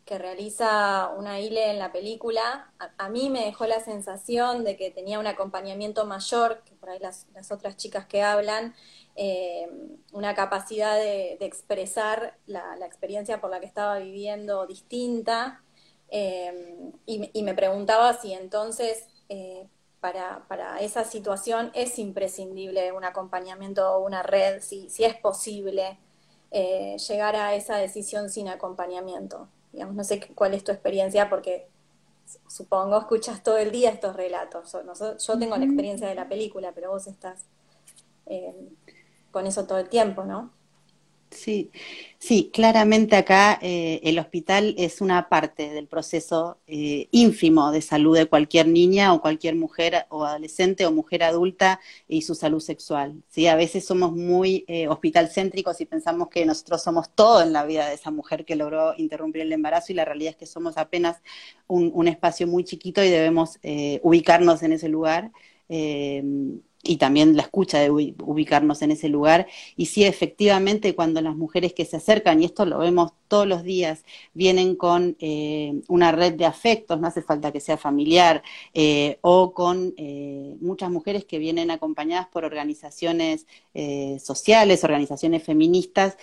realiza una ILE en la película, a, mí me dejó la sensación de que tenía un acompañamiento mayor, que por ahí las, otras chicas que hablan, eh, una capacidad de, expresar la, experiencia por la que estaba viviendo distinta, eh, y, me preguntaba si entonces eh, para, esa situación es imprescindible un acompañamiento o una red, si, si es posible eh, llegar a esa decisión sin acompañamiento. Digamos, no sé cuál es tu experiencia porque supongo escuchas todo el día estos relatos. Yo tengo la experiencia de la película, pero vos estás eh, con eso todo el tiempo, ¿no? Sí, sí, claramente acá eh, el hospital es una parte del proceso eh, ínfimo de salud de cualquier niña o cualquier mujer o adolescente o mujer adulta y su salud sexual. ¿sí? A veces somos muy eh, hospitalcéntricos y pensamos que nosotros somos todo en la vida de esa mujer que logró interrumpir el embarazo y la realidad es que somos apenas un, un espacio muy chiquito y debemos ubicarnos en ese lugar y también la escucha de ubicarnos en ese lugar. Y sí, efectivamente, cuando las mujeres que se acercan, y esto lo vemos todos los días, vienen con eh, una red de afectos, no hace falta que sea familiar, eh, o con eh, muchas mujeres que vienen acompañadas por organizaciones sociales, organizaciones feministas,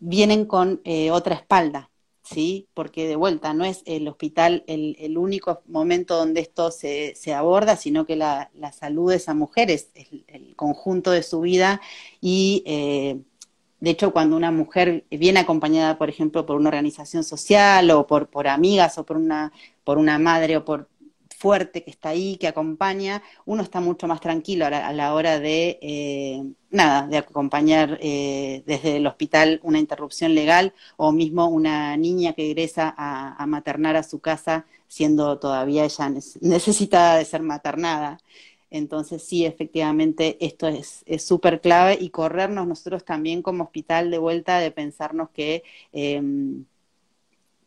vienen con otra espalda, ¿sí? Porque de vuelta no es el hospital el, único momento donde esto se, se aborda, sino que la, salud de esa mujer es el, conjunto de su vida y eh, de hecho cuando una mujer viene acompañada, por ejemplo, por una organización social o por, por amigas o por una, por una madre o por fuerte que está ahí, que acompaña, uno está mucho más tranquilo a la, hora de, eh, nada, de acompañar eh, desde el hospital una interrupción legal o mismo una niña que egresa a, maternar a su casa siendo todavía ella necesitada de ser maternada. Entonces sí, efectivamente, esto es súper clave y corrernos nosotros también como hospital de vuelta de pensarnos que, em,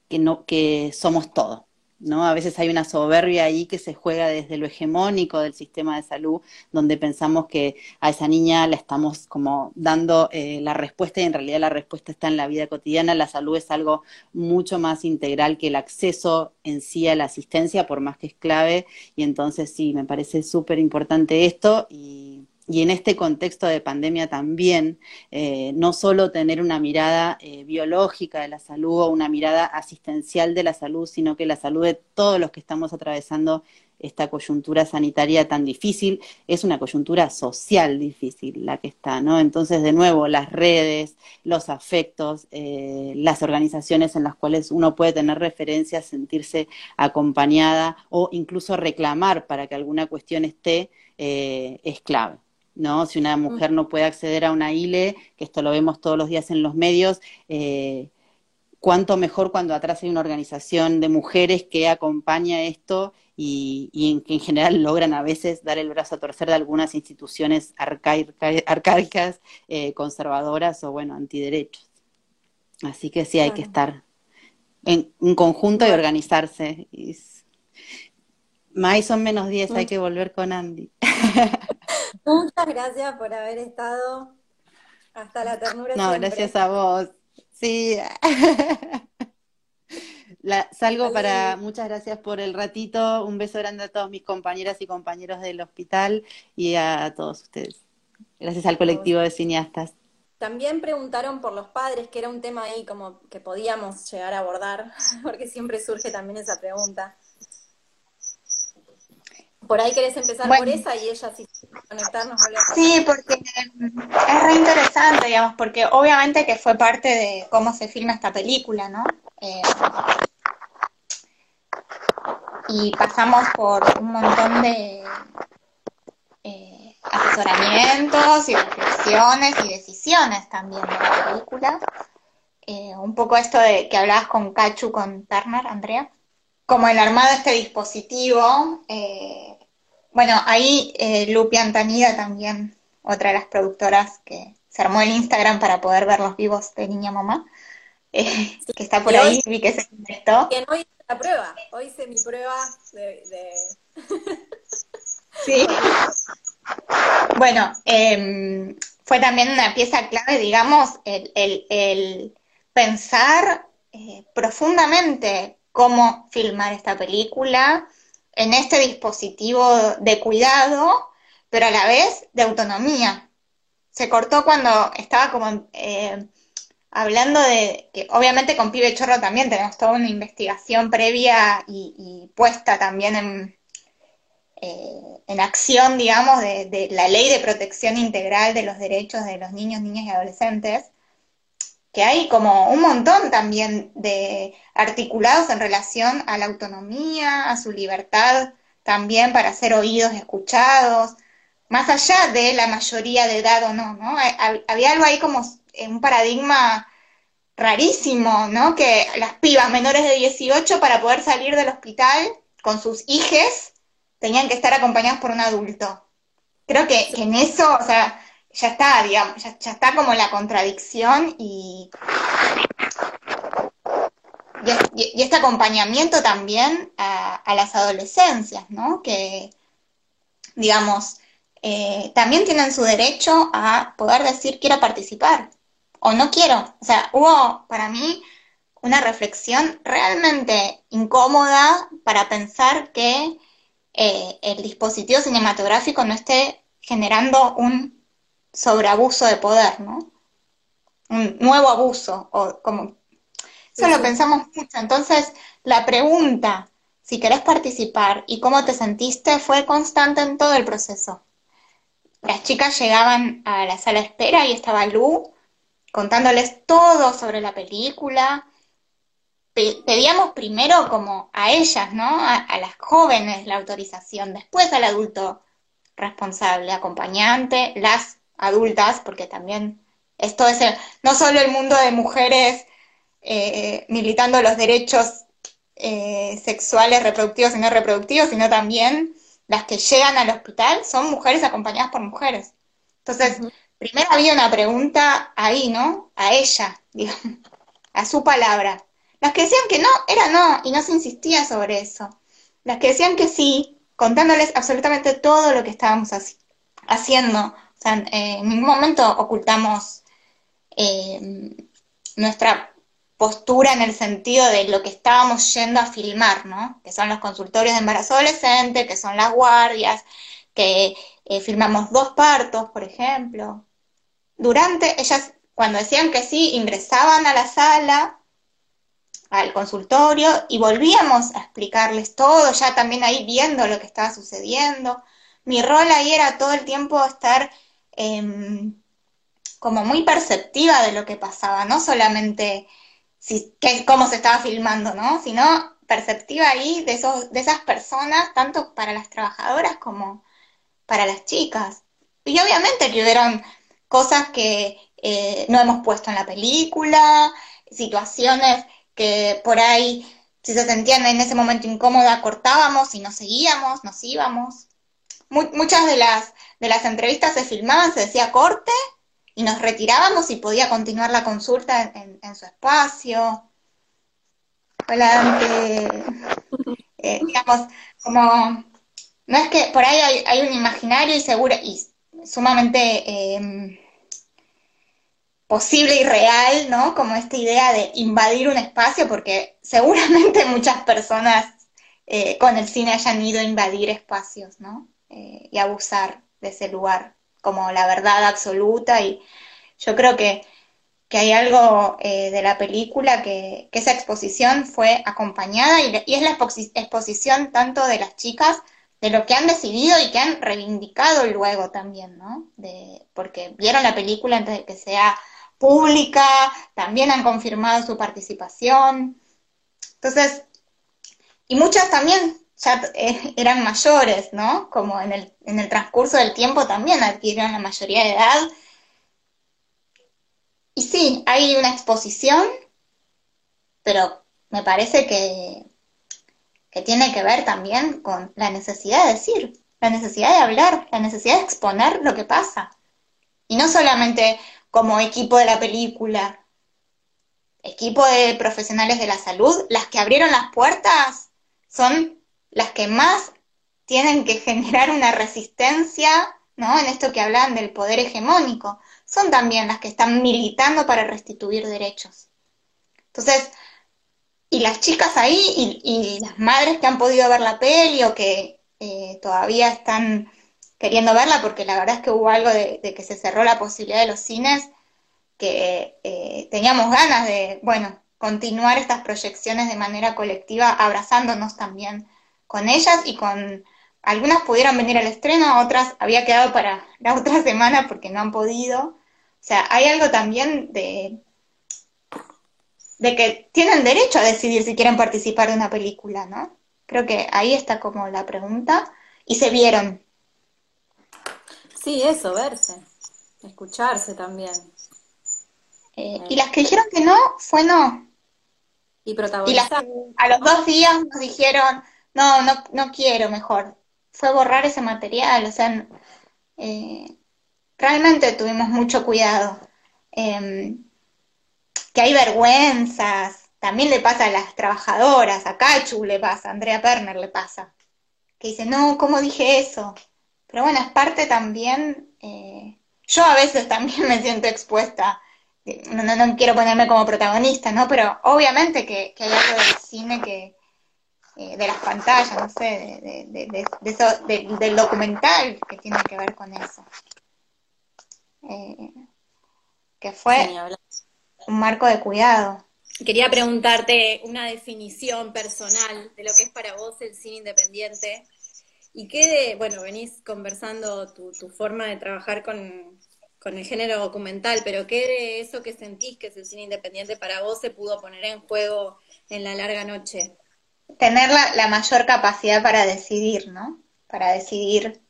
que, no, que somos todo, ¿no? A veces hay una soberbia ahí que se juega desde lo hegemónico del sistema de salud, donde pensamos que a esa niña le estamos como dando eh, la respuesta y en realidad la respuesta está en la vida cotidiana. La salud es algo mucho más integral que el acceso en sí a la asistencia, por más que es clave. Y entonces sí, me parece súper importante esto y y en este contexto de pandemia también, eh, no solo tener una mirada eh, biológica de la salud o una mirada asistencial de la salud, sino que la salud de todos los que estamos atravesando esta coyuntura sanitaria tan difícil, es una coyuntura social difícil la que está, ¿no? Entonces, de nuevo, las redes, los afectos, eh, las organizaciones en las cuales uno puede tener referencias, sentirse acompañada o incluso reclamar para que alguna cuestión esté, es clave. ¿No? Si una mujer no puede acceder a una ILE, que esto lo vemos todos los días en los medios, eh, cuánto mejor cuando atrás hay una organización de mujeres que acompaña esto y, y que en general logran a veces dar el brazo a torcer de algunas instituciones arcaicas, eh, conservadoras o, bueno, antiderechos. Así que sí, hay que estar en un conjunto y organizarse. más son menos 10, hay que volver con Andy. [laughs] Muchas gracias por haber estado hasta la ternura. No, gracias a vos. Sí. [laughs] salgo para, muchas gracias por el ratito, un beso grande a todos mis compañeras y compañeros del hospital y a todos ustedes. Gracias al colectivo de cineastas. También preguntaron por los padres, que era un tema ahí como que podíamos llegar a abordar, [laughs] porque siempre surge también esa pregunta. Por ahí querés empezar por esa y ella sí conectarnos. Sí, porque es re interesante, digamos, porque obviamente que fue parte de cómo se filma esta película, ¿no? Eh, y pasamos por un montón de eh, asesoramientos y reflexiones y decisiones también de la película. Eh, un poco esto de que hablabas con Cachu, con Turner, Andrea, como el armado de este dispositivo, eh, bueno, ahí eh, Lupi Antanida también, otra de las productoras que se armó el Instagram para poder ver los vivos de Niña Mamá, eh, que está por ahí, vi que se contestó. hoy hice la prueba, hoy hice mi prueba de... sí. Bueno, em, fue también una pieza clave, digamos, el, el pensar eh, profundamente cómo filmar esta película, en este dispositivo de cuidado, pero a la vez de autonomía. Se cortó cuando estaba como eh, hablando de que obviamente con Pibe Chorro también tenemos toda una investigación previa y, puesta también en, eh, en acción, digamos, de, de, la ley de protección integral de los derechos de los niños, niñas y adolescentes que hay como un montón también de articulados en relación a la autonomía, a su libertad también para ser oídos, escuchados, más allá de la mayoría de edad o no, ¿no? Había algo ahí como un paradigma rarísimo, ¿no? Que las pibas menores de 18 para poder salir del hospital con sus hijes tenían que estar acompañadas por un adulto. Creo que, que en eso, o sea, ya está, digamos, ya, está como la contradicción y, y, este acompañamiento también a, las adolescencias, ¿no? Que, digamos, eh, también tienen su derecho a poder decir quiero participar o no quiero. O sea, hubo para mí una reflexión realmente incómoda para pensar que eh, el dispositivo cinematográfico no esté generando un sobre abuso de poder, ¿no? Un nuevo abuso, o como... Eso lo pensamos mucho. Entonces, la pregunta, si querés participar y cómo te sentiste, fue constante en todo el proceso. Las chicas llegaban a la sala de espera y estaba Lu contándoles todo sobre la película. Pedíamos primero como a ellas, ¿no? a las jóvenes la autorización, después al adulto responsable, acompañante, las adultas, porque también esto es no solo el mundo de mujeres eh, militando los derechos eh, sexuales, reproductivos y no reproductivos, sino también las que llegan al hospital son mujeres acompañadas por mujeres. Entonces, primero había una pregunta ahí, ¿no? A ella, [laughs] digamos, a su palabra. Las que decían que no, era no, y no se insistía sobre eso. Las que decían que sí, contándoles absolutamente todo lo que estábamos haciendo, o sea, en ningún momento ocultamos eh, nuestra postura en el sentido de lo que estábamos yendo a filmar, ¿no? Que son los consultorios de embarazo adolescente, que son las guardias, que eh, filmamos dos partos, por ejemplo. Durante, ellas, cuando decían que sí, ingresaban a la sala, al consultorio, y volvíamos a explicarles todo, ya también ahí viendo lo que estaba sucediendo. Mi rol ahí era todo el tiempo estar Em, como muy perceptiva de lo que pasaba, no solamente cómo se estaba filmando, ¿no? Sino perceptiva ahí de, esos, de esas personas, tanto para las trabajadoras como para las chicas. Y obviamente que hubieron cosas que eh, no hemos puesto en la película, situaciones que por ahí, si se sentían en ese momento incómoda, cortábamos y nos seguíamos, nos íbamos. muchas de las de las entrevistas se filmaban, se decía corte y nos retirábamos y podía continuar la consulta en, su espacio. Hola, [laughs] eh, digamos, como, no es que por ahí hay, un imaginario y seguro y sumamente em, posible y real, ¿no? Como esta idea de invadir un espacio, porque seguramente [laughs] muchas personas eh, con el cine hayan ido a invadir espacios, ¿no? Eh, y abusar de ese lugar como la verdad absoluta y yo creo que, hay algo eh, de la película que, esa exposición fue acompañada y, es la exposición tanto de las chicas de lo que han decidido y que han reivindicado luego también, ¿no? Porque vieron la película antes de que sea pública, también han confirmado su participación. Entonces, y muchas también ya eh, eran mayores, ¿no? Como en el, en el transcurso del tiempo también adquirieron la mayoría de edad. Y sí, hay una exposición, pero me parece que, que tiene que ver también con la necesidad de decir, la necesidad de hablar, la necesidad de exponer lo que pasa. Y no solamente como equipo de la película, equipo de profesionales de la salud, las que abrieron las puertas son las que más tienen que generar una resistencia, ¿no? En esto que hablan del poder hegemónico, son también las que están militando para restituir derechos. Entonces, y las chicas ahí y, las madres que han podido ver la peli o que eh, todavía están queriendo verla, porque la verdad es que hubo algo de, que se cerró la posibilidad de los cines, que eh, teníamos ganas de, bueno, continuar estas proyecciones de manera colectiva, abrazándonos también con ellas y con algunas pudieron venir al estreno, otras había quedado para la otra [laughs] semana porque no han podido. O sea, hay algo también de, de que tienen derecho a decidir si quieren participar de una película, ¿no? Creo que ahí está como la pregunta. Y se vieron. Sí, eso, verse, escucharse también. Eh, y las que dijeron que no, fue no. Y protagonizar. a los dos días nos dijeron, no, no, no quiero mejor. Fue borrar ese material, o sea, eh, realmente tuvimos mucho cuidado. Em, que hay vergüenzas, también le pasa a las trabajadoras, a Cachu le pasa, a Andrea Perner le pasa, que dice, no, ¿cómo dije eso? Pero bueno, es parte también, eh, yo a veces también [laughs] me siento expuesta, no, no, quiero ponerme como protagonista, ¿no? Pero obviamente que, hay algo del cine que, eh, de las pantallas, no sé, de, eso, del documental que tiene que ver con eso. Eh, que fue un marco de cuidado. Quería preguntarte una definición personal de lo que es para vos el cine independiente y qué de, bueno, venís conversando tu, forma de trabajar con, el género documental, pero qué de eso que sentís que es el cine independiente para vos se pudo poner en juego en la larga noche. Tener la, mayor capacidad para decidir, ¿no? Para decidir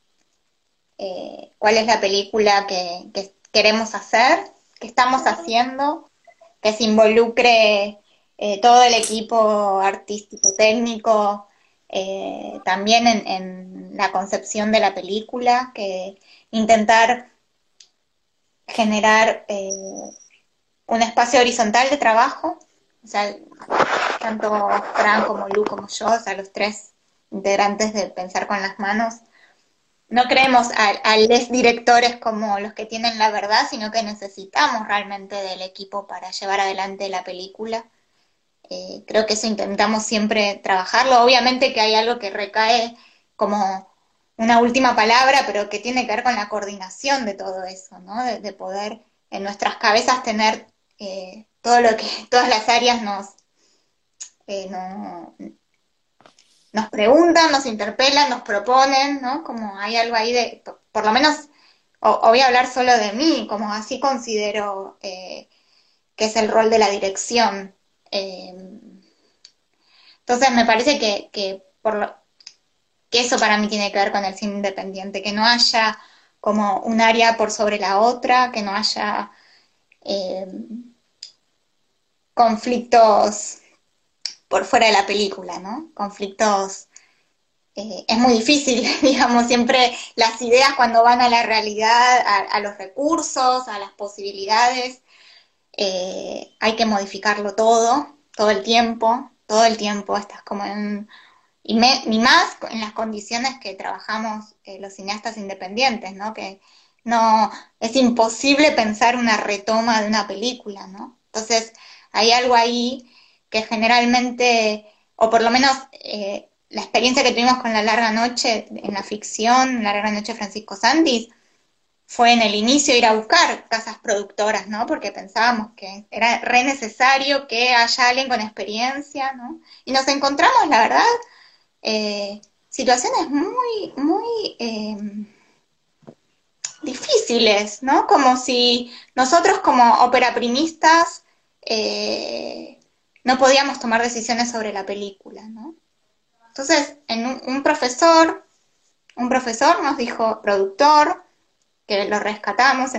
eh, cuál es la película que, que queremos hacer, qué estamos haciendo que se involucre eh, todo el equipo artístico, técnico, eh, también en, la concepción de la película, que intentar generar eh, un espacio horizontal de trabajo, o sea, tanto Fran como Lu como yo, o sea, los tres integrantes de Pensar con las Manos, no creemos a, los directores como los que tienen la verdad, sino que necesitamos realmente del equipo para llevar adelante la película. Eh, creo que eso intentamos siempre trabajarlo. Obviamente que hay algo que recae como una última palabra, pero que tiene que ver con la coordinación de todo eso, ¿no? De, poder en nuestras cabezas tener eh, todo lo que, [laughs] todas las áreas nos, eh, no, nos preguntan, nos interpelan, nos proponen, ¿no? Como hay algo ahí de, por lo menos, o, voy a hablar solo de mí, como así considero eh, que es el rol de la dirección. Eh, entonces me parece que, que, por lo, que eso para mí tiene que ver con el cine independiente, que no haya como un área por sobre la otra, que no haya eh, conflictos por fuera de la película, ¿no? Conflictos. Eh, es muy difícil, [laughs] digamos, siempre las ideas cuando van a la realidad, a, los recursos, a las posibilidades, eh, hay que modificarlo todo, todo el tiempo, todo el tiempo, estás como en... Y, más en las condiciones que trabajamos eh, los cineastas independientes, ¿no? Que no, es imposible pensar una retoma de una película, ¿no? Entonces, hay algo ahí que generalmente, o por lo menos eh, la experiencia que tuvimos con La Larga Noche en la ficción, La Larga Noche de Francisco Sandis, fue en el inicio ir a buscar casas productoras, ¿no? Porque pensábamos que era re necesario que haya alguien con experiencia, ¿no? Y nos encontramos, la verdad, eh, situaciones muy, muy em, difíciles, ¿no? Como si nosotros como operaprimistas eh, no podíamos tomar decisiones sobre la película, ¿no? Entonces, en un, profesor, un profesor nos dijo, productor, que lo rescatamos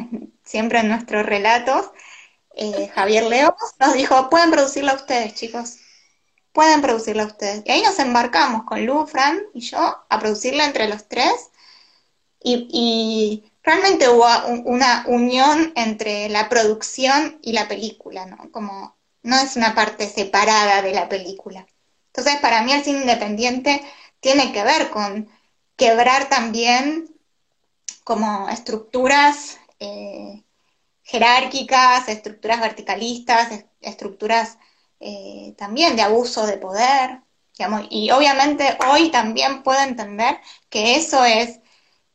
[laughs] siempre en nuestros relatos, eh, Javier León, nos dijo, pueden producirla ustedes, chicos, pueden producirla ustedes. Y ahí nos embarcamos con Lu, Fran y yo a producirla entre los tres. Y, realmente hubo una unión entre la producción y la película, ¿no? Como no es una parte separada de la película. Entonces, para mí el cine independiente tiene que ver con quebrar también como estructuras eh, jerárquicas, estructuras verticalistas, estructuras eh, también de abuso de poder. y obviamente hoy también puedo entender que eso es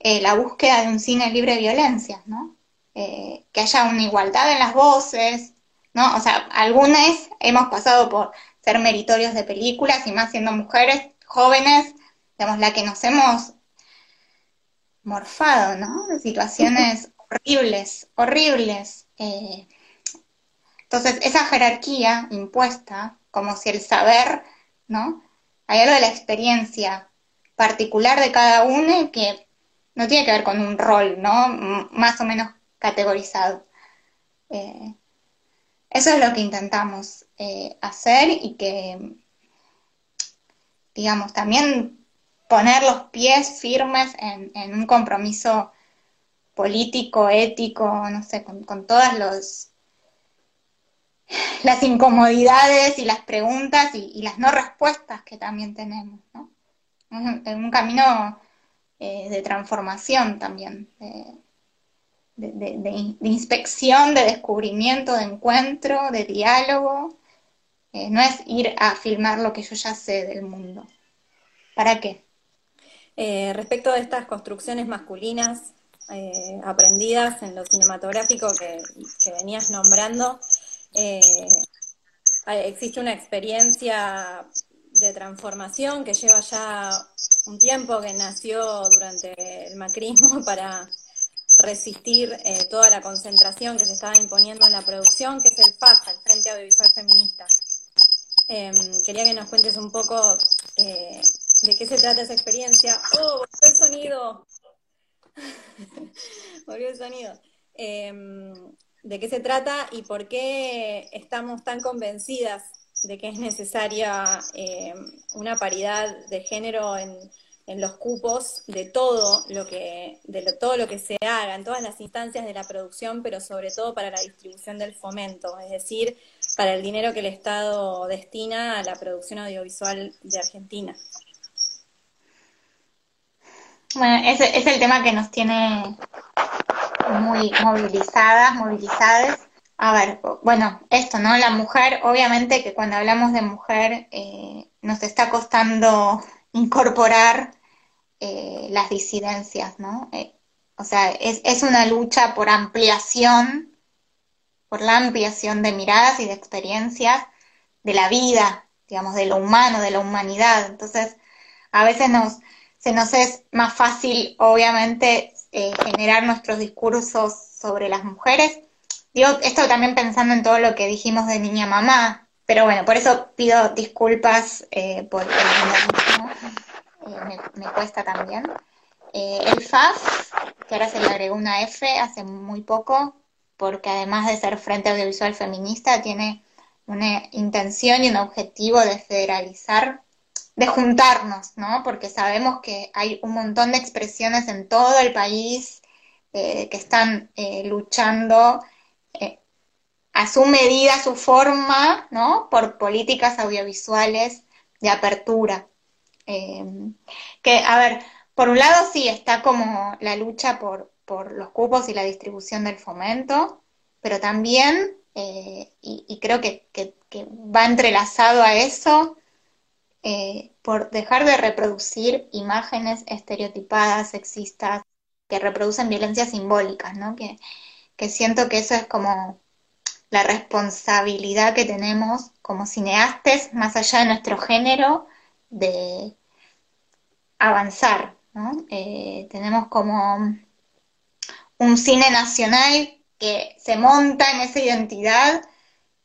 eh, la búsqueda de un cine libre de violencia, ¿no? Eh, que haya una igualdad en las voces, ¿no? O sea, algunas hemos pasado por ser meritorios de películas y más siendo mujeres jóvenes, digamos, la que nos hemos morfado, ¿no? De situaciones [laughs] horribles, horribles. Entonces, esa jerarquía impuesta, como si el saber, ¿no? Hay algo de la experiencia particular de cada uno que no tiene que ver con un rol, ¿no? más o menos categorizado. Eh, eso es lo que intentamos eh, hacer y que, digamos, también poner los pies firmes en, un compromiso político, ético, no sé, con, con todos los las incomodidades y las preguntas y, las no respuestas que también tenemos, ¿no? En un camino eh, de transformación también, de, inspección, de descubrimiento, de encuentro, de diálogo. Eh, no es ir a filmar lo que yo ya sé del mundo. ¿Para qué? Eh, respecto de estas construcciones masculinas aprendidas en lo cinematográfico que venías nombrando, existe una experiencia de transformación que lleva ya un tiempo, que nació durante el macrismo [laughs] para resistir eh, toda la concentración que se estaba imponiendo en la producción, que es el FAFA, el Frente Audiovisual Feminista. Em, quería que nos cuentes un poco eh, de qué se trata esa experiencia. ¡Oh, volvió el sonido! [laughs] volvió el sonido. Em, de qué se trata y por qué estamos tan convencidas de que es necesaria eh, una paridad de género en, los cupos de todo lo que de todo lo que se haga en todas las instancias de la producción, pero sobre todo para la distribución del fomento, es decir, para el dinero que el Estado destina a la producción audiovisual de Argentina. Bueno, ese es el tema que nos tiene muy movilizadas, movilizadas. A ver, bueno, esto, ¿no? La mujer, obviamente que cuando hablamos de mujer eh, nos está costando incorporar eh, las disidencias, ¿no? Eh, o sea, es, una lucha por ampliación, por la ampliación de miradas y de experiencias de la vida, digamos, de lo humano, de la humanidad. Entonces, a veces nos, se nos es más fácil, obviamente, eh, generar nuestros discursos sobre las mujeres. Digo, esto también pensando en todo lo que dijimos de niña mamá, pero bueno, por eso pido disculpas eh, por el eh, me, cuesta también. el FAF, que ahora se le agregó una F hace muy poco, porque además de ser Frente Audiovisual Feminista, tiene una intención y un objetivo de federalizar de juntarnos, ¿no? Porque sabemos que hay un montón de expresiones en todo el país eh, que están eh, luchando eh, a su medida, a su forma, ¿no? Por políticas audiovisuales de apertura. que, a ver, por un lado sí está como la lucha por, los cupos y la distribución del fomento, pero también, y, creo que va entrelazado a eso, eh, por dejar de reproducir imágenes estereotipadas, sexistas, que reproducen violencias simbólicas, ¿no? Que, siento que eso es como la responsabilidad que tenemos como cineastas, más allá de nuestro género, de, avanzar. ¿no? Eh, tenemos como un cine nacional que se monta en esa identidad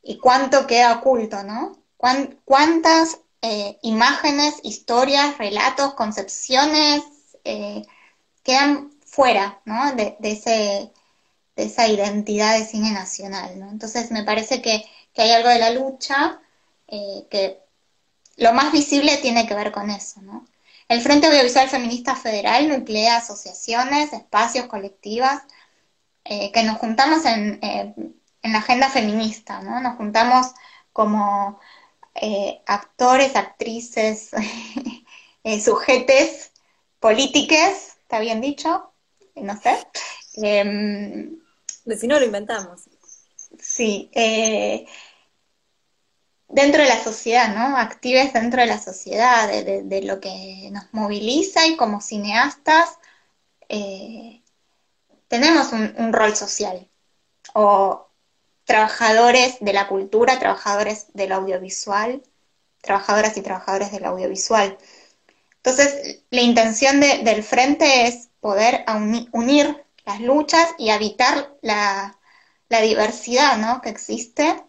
y cuánto queda oculto, ¿no? ¿Cuántas eh, imágenes, historias, relatos, concepciones eh, quedan fuera, ¿no? De, ese, esa identidad de cine nacional, ¿no? Entonces me parece que, hay algo de la lucha que lo más visible tiene que ver con eso, ¿no? El Frente Audiovisual Feminista Federal nuclea asociaciones, espacios, colectivas, eh, que nos juntamos en, eh, en, la agenda feminista, ¿no? Nos juntamos como eh, actores, actrices, [laughs] sujetes, políticas, ¿está bien dicho? No sé. Em, si no lo inventamos. Sí, dentro de la sociedad, ¿no? Actives dentro de la sociedad, de, lo que nos moviliza y como cineastas eh, tenemos un, rol social. O trabajadores de la cultura, trabajadores del audiovisual, trabajadoras y trabajadores del audiovisual. Entonces, la intención del frente es poder unir las luchas y evitar la, la diversidad ¿no? que existe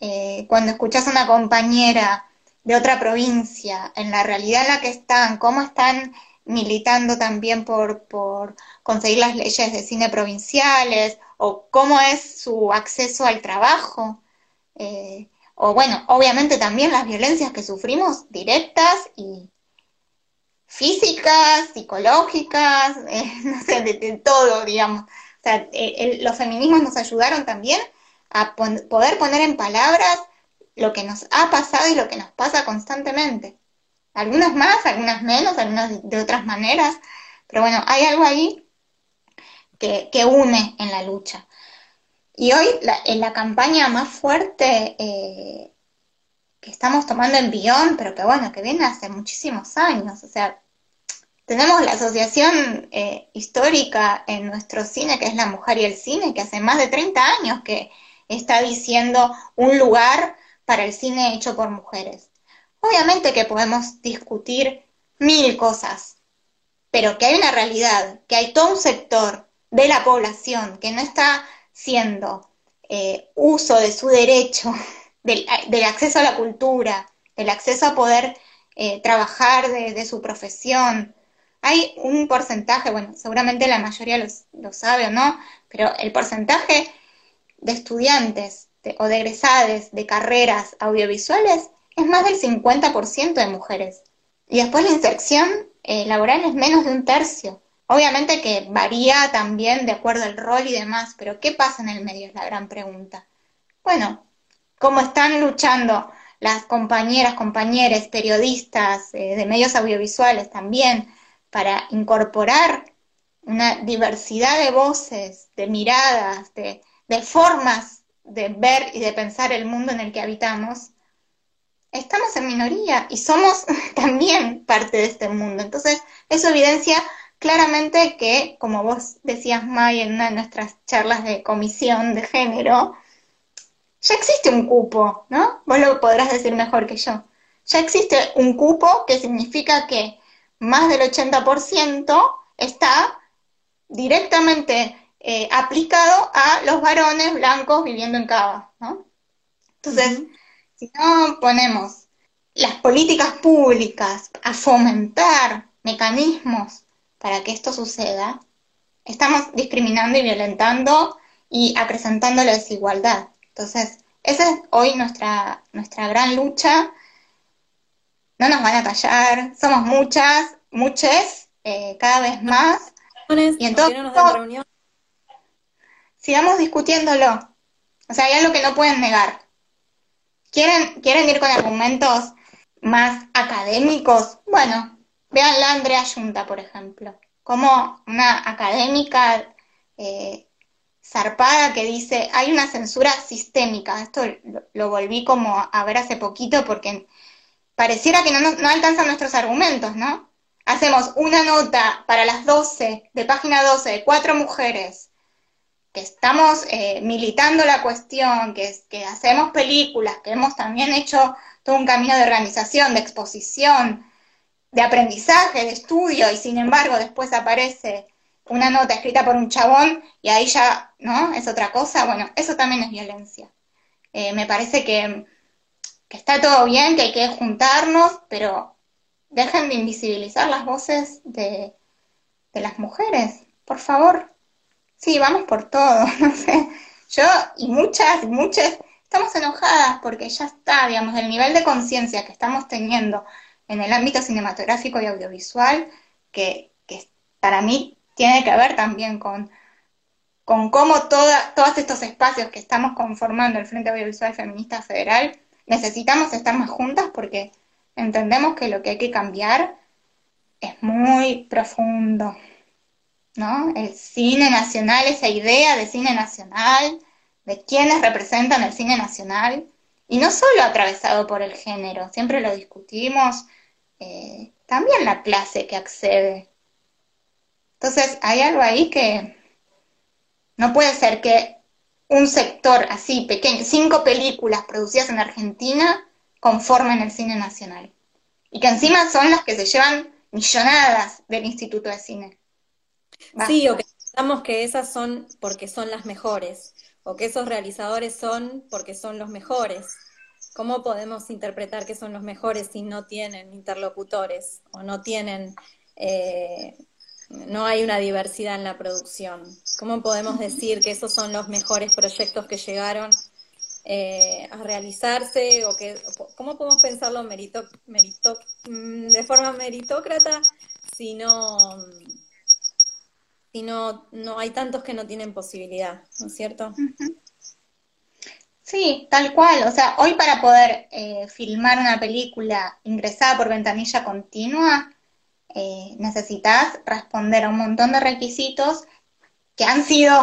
eh, cuando escuchas a una compañera de otra provincia, en la realidad en la que están, cómo están militando también por, conseguir las leyes de cine provinciales, o cómo es su acceso al trabajo, eh, o bueno, obviamente también las violencias que sufrimos directas y físicas, psicológicas, [laughs] eh, no sé, de, todo, digamos. O sea, los feminismos nos ayudaron también a poder poner en palabras lo que nos ha pasado y lo que nos pasa constantemente. Algunas más, algunas menos, algunas de otras maneras, pero bueno, hay algo ahí que, une en la lucha. Y hoy, en la campaña más fuerte eh, que estamos tomando en Bion, pero que bueno, que viene hace muchísimos años, o sea, tenemos la asociación eh, histórica en nuestro cine, que es La Mujer y el Cine, que hace más de 30 años que está diciendo un lugar para el cine hecho por mujeres. Obviamente que podemos discutir mil cosas, pero que hay una realidad, que hay todo un sector de la población que no está siendo eh, uso de su derecho, [laughs] del, acceso a la cultura, del acceso a poder eh, trabajar de, su profesión. Hay un porcentaje, bueno, seguramente la mayoría lo sabe o no, pero el porcentaje de estudiantes o de egresadas de carreras audiovisuales es más del 50% de mujeres. Y después la inserción eh, laboral es menos de un tercio. Obviamente que varía también de acuerdo al rol y demás, pero ¿qué pasa en el medio? Es la gran pregunta. Bueno, como están luchando las compañeras, compañeros, periodistas eh, de medios audiovisuales también para incorporar una diversidad de voces, de miradas, de, formas de ver y de pensar el mundo en el que habitamos, estamos en minoría y somos [laughs] también parte de este mundo. Entonces, eso evidencia claramente que, como vos decías, May, en una de nuestras charlas de comisión de género, ya existe un cupo, ¿no? Vos lo podrás decir mejor que yo. Ya existe un cupo que significa que más del 80% está directamente eh, aplicado a los varones blancos viviendo en Cava, ¿no? Entonces, si no ponemos las políticas públicas a fomentar mecanismos para que esto suceda, estamos discriminando y violentando y acrecentando la desigualdad. Entonces, esa es hoy nuestra, nuestra gran lucha. No nos van a callar, somos muchas, muchas, eh, cada vez más. Y entonces, sigamos discutiéndolo. O sea, hay algo que no pueden negar. ¿Quieren, quieren ir con argumentos más académicos? Bueno, vean la Andrea Junta, por ejemplo, como una académica eh, zarpada que dice, hay una censura sistémica. Esto lo, volví como a ver hace poquito porque pareciera que no, no alcanzan nuestros argumentos, ¿no? Hacemos una nota para las 12, de página 12, de cuatro mujeres, que estamos eh, militando la cuestión, que, que hacemos películas, que hemos también hecho todo un camino de organización, de exposición, de aprendizaje, de estudio, y sin embargo después aparece una nota escrita por un chabón y ahí ya, ¿no? Es otra cosa. Bueno, eso también es violencia. Eh, me parece que, que, está todo bien, que hay que juntarnos, pero dejen de invisibilizar las voces de, de las mujeres, por favor. Sí, vamos por todo, [laughs] no sé. Yo y muchas, muchas, estamos enojadas porque ya está, digamos, el nivel de conciencia que estamos teniendo en el ámbito cinematográfico y audiovisual, que, que para mí tiene que ver también con, con cómo todos estos espacios que estamos conformando el Frente Audiovisual Feminista Federal, necesitamos estar más juntas porque entendemos que lo que hay que cambiar es muy profundo, ¿no? El cine nacional, esa idea de cine nacional, de quienes representan el cine nacional, y no solo atravesado por el género, siempre lo discutimos, eh, también la clase que accede entonces, hay algo ahí que no puede ser que un sector así pequeño, cinco películas producidas en Argentina, conformen el cine nacional. Y que encima son las que se llevan millonadas del Instituto de Cine. Sí, o que pensamos que esas son porque son las mejores, o que esos realizadores son porque son los mejores. ¿Cómo podemos interpretar que son los mejores si no tienen interlocutores o no tienen eh, no hay una diversidad en la producción. ¿Cómo podemos decir que esos son los mejores proyectos que llegaron eh, a realizarse o que cómo podemos pensarlo merito, merito, mm, de forma meritócrata si no si no, no hay tantos que no tienen posibilidad, ¿no es cierto? Sí, tal cual. O sea, hoy para poder eh, filmar una película ingresada por ventanilla continua, eh, necesitas responder a un montón de requisitos que han sido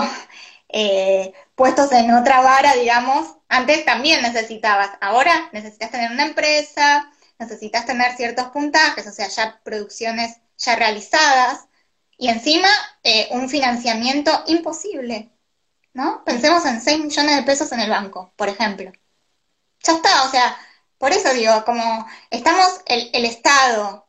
eh, puestos en otra vara, digamos. Antes también necesitabas, ahora necesitas tener una empresa, necesitas tener ciertos puntajes, o sea, ya producciones ya realizadas, y encima eh, un financiamiento imposible, ¿no? Pensemos en 6 millones de pesos en el banco, por ejemplo. Ya está, o sea, por eso digo, como estamos el, el Estado,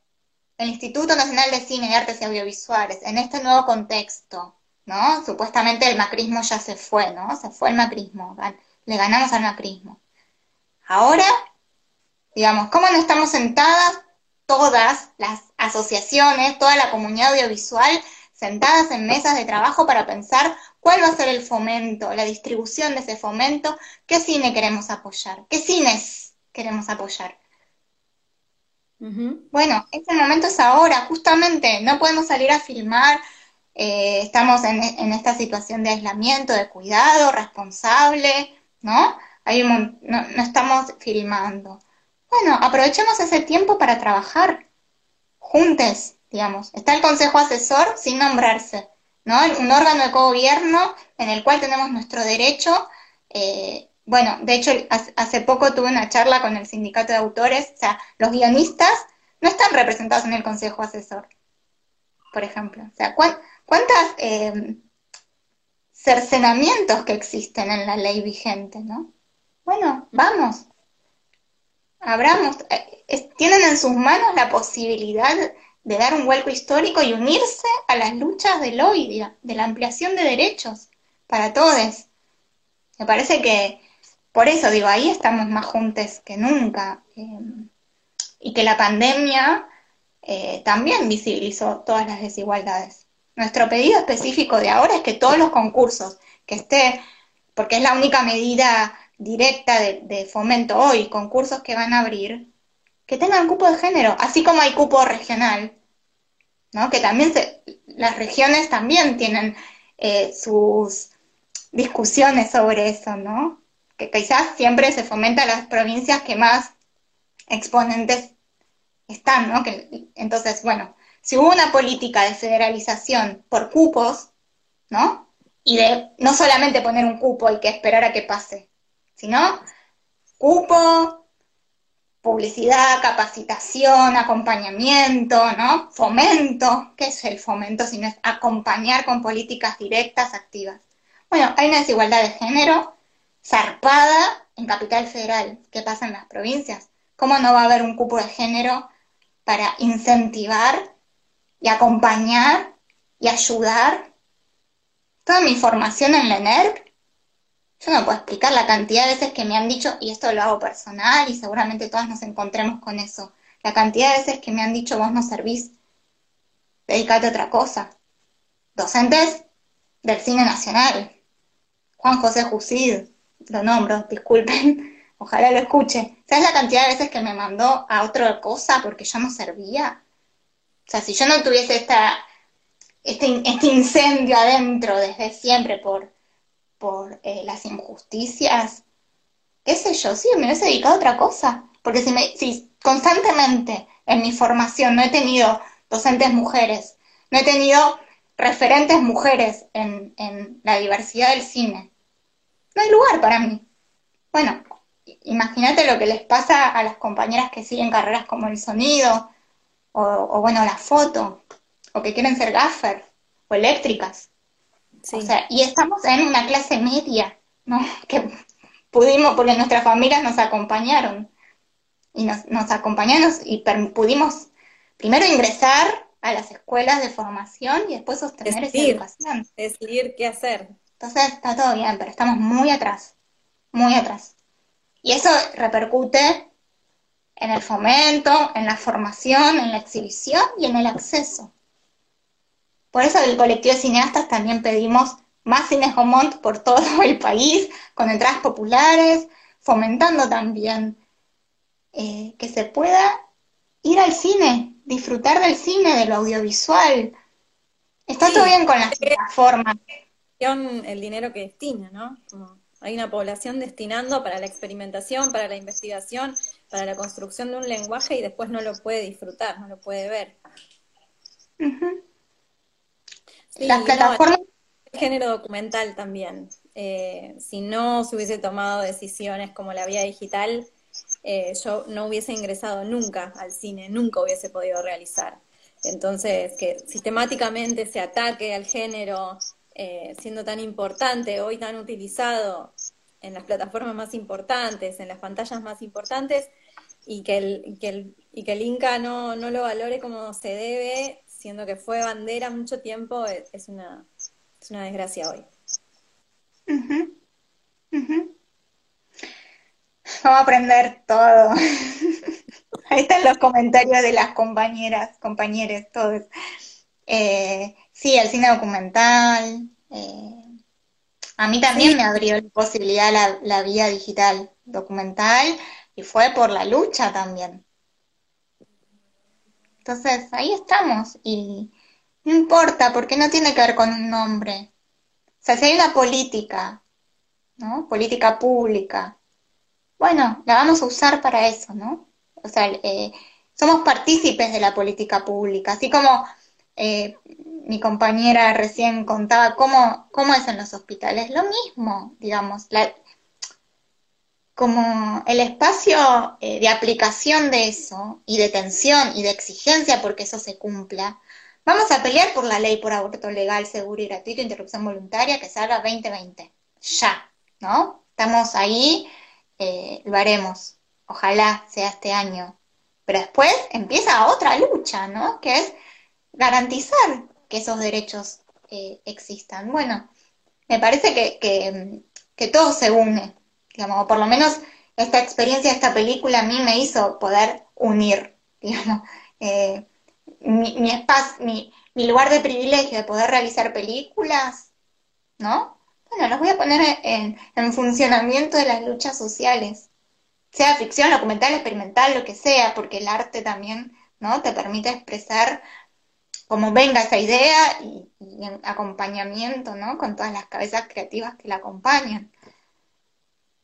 el Instituto Nacional de Cine y Artes y Audiovisuales, en este nuevo contexto, ¿no? Supuestamente el macrismo ya se fue, ¿no? Se fue el macrismo, le ganamos al macrismo. Ahora, digamos, ¿cómo no estamos sentadas todas las asociaciones, toda la comunidad audiovisual, sentadas en mesas de trabajo para pensar cuál va a ser el fomento, la distribución de ese fomento, qué cine queremos apoyar, qué cines queremos apoyar? Bueno, este momento es ahora, justamente, no podemos salir a filmar, eh, estamos en, esta situación de aislamiento, de cuidado responsable, ¿no? Hay no, no estamos filmando. Bueno, aprovechemos ese tiempo para trabajar juntos, digamos. Está el Consejo Asesor sin nombrarse, ¿no? Un órgano de gobierno en el cual tenemos nuestro derecho. Eh, bueno, de hecho, hace poco tuve una charla con el sindicato de autores, o sea, los guionistas no están representados en el consejo asesor, por ejemplo. O sea, ¿cuántos eh, cercenamientos que existen en la ley vigente, no? Bueno, vamos, abramos, eh, tienen en sus manos la posibilidad de dar un vuelco histórico y unirse a las luchas del hoy, de la ampliación de derechos para todos. Me parece que por eso digo, ahí estamos más juntos que nunca. Eh, y que la pandemia eh, también visibilizó todas las desigualdades. Nuestro pedido específico de ahora es que todos los concursos que esté, porque es la única medida directa de, fomento hoy, concursos que van a abrir, que tengan cupo de género, así como hay cupo regional, ¿no? Que también las regiones también tienen eh, sus discusiones sobre eso, ¿no? Que quizás siempre se fomenta las provincias que más exponentes están, ¿no? Que, entonces, bueno, si hubo una política de federalización por cupos, ¿no? Y de no solamente poner un cupo y que esperar a que pase, sino cupo, publicidad, capacitación, acompañamiento, ¿no? Fomento, ¿qué es el fomento? Sino es acompañar con políticas directas, activas. Bueno, hay una desigualdad de género zarpada en Capital Federal. ¿Qué pasa en las provincias? ¿Cómo no va a haber un cupo de género para incentivar y acompañar y ayudar. Toda mi formación en la ENERC, yo no puedo explicar la cantidad de veces que me han dicho, y esto lo hago personal y seguramente todas nos encontremos con eso, la cantidad de veces que me han dicho vos no servís, dedícate a otra cosa. Docentes del cine nacional, Juan José Jusid, lo nombro, disculpen, [laughs] ojalá lo escuche. ¿Sabes la cantidad de veces que me mandó a otra cosa porque yo no servía? O sea, si yo no tuviese esta, este, este incendio adentro desde siempre por, por eh, las injusticias, qué sé yo, sí, me hubiese dedicado a otra cosa. Porque si, me, si constantemente en mi formación no he tenido docentes mujeres, no he tenido referentes mujeres en, en la diversidad del cine, no hay lugar para mí. Bueno, imagínate lo que les pasa a las compañeras que siguen carreras como el sonido, o, bueno, la foto, o que quieren ser gaffer, o eléctricas. O sea, y estamos en una clase media, ¿no? [laughs] Que pudimos, porque nuestras familias nos acompañaron, y nos, nos acompañaron y pudimos primero ingresar a las escuelas de formación y después sostener esa educación. Decidir qué hacer. Entonces está todo bien, pero estamos muy atrás, muy atrás. Y eso repercute en el fomento, en la formación, en la exhibición y en el acceso. Por eso el colectivo de cineastas también pedimos más cines Gomont por todo [laughs] el país, con entradas populares, fomentando también eh, que se pueda ir al cine, disfrutar del cine, de lo audiovisual. Está todo bien con las plataformas el dinero que destina, ¿no? hay una población destinando para la experimentación, para la investigación, para la construcción de un lenguaje y después no lo puede disfrutar, no lo puede ver. Las plataformas... el género documental también. Eh, si no se hubiese tomado decisiones como la vía digital, eh, yo no hubiese ingresado nunca al cine, nunca hubiese podido realizar. Entonces, que sistemáticamente se ataque al género, eh, siendo tan importante, hoy tan utilizado en las plataformas más importantes, en las pantallas más importantes, y que el, que el, y que el Inca no, no lo valore como se debe, siendo que fue bandera mucho tiempo, es, una, es una desgracia hoy. Vamos a aprender todo. [laughs] Ahí están los comentarios de las compañeras, compañeros, todos. Eh, Sí, el cine documental. Eh, a mí también me abrió la posibilidad la, la vía digital documental y fue por la lucha también. Entonces, ahí estamos y no importa porque no tiene que ver con un nombre. O sea, si hay una política, ¿no? Política pública, bueno, la vamos a usar para eso, ¿no? O sea, eh, somos partícipes de la política pública, así como eh, mi compañera recién contaba cómo, cómo es en los hospitales. Lo mismo, digamos, como el espacio eh, de aplicación de eso y de tensión y de exigencia porque eso se cumpla. Vamos a pelear por la ley por aborto legal, seguro y gratuito, interrupción voluntaria que salga 2020. Ya, ¿no? Estamos ahí, eh, lo haremos. Ojalá sea este año. Pero después empieza otra lucha, ¿no? Que es garantizar que esos derechos eh, existan. Bueno, me parece que, que, todo se une, digamos, o por lo menos esta experiencia, esta película a mí me hizo poder unir, [laughs] digamos, eh, mi, mi espacio, mi, mi lugar de privilegio de poder realizar películas, ¿no? Bueno, los voy a poner en, funcionamiento de las luchas sociales, sea ficción, documental, experimental, lo que sea, porque el arte también, ¿no? Te permite expresar como venga esa idea y, en acompañamiento, ¿no? Con todas las cabezas creativas que la acompañan.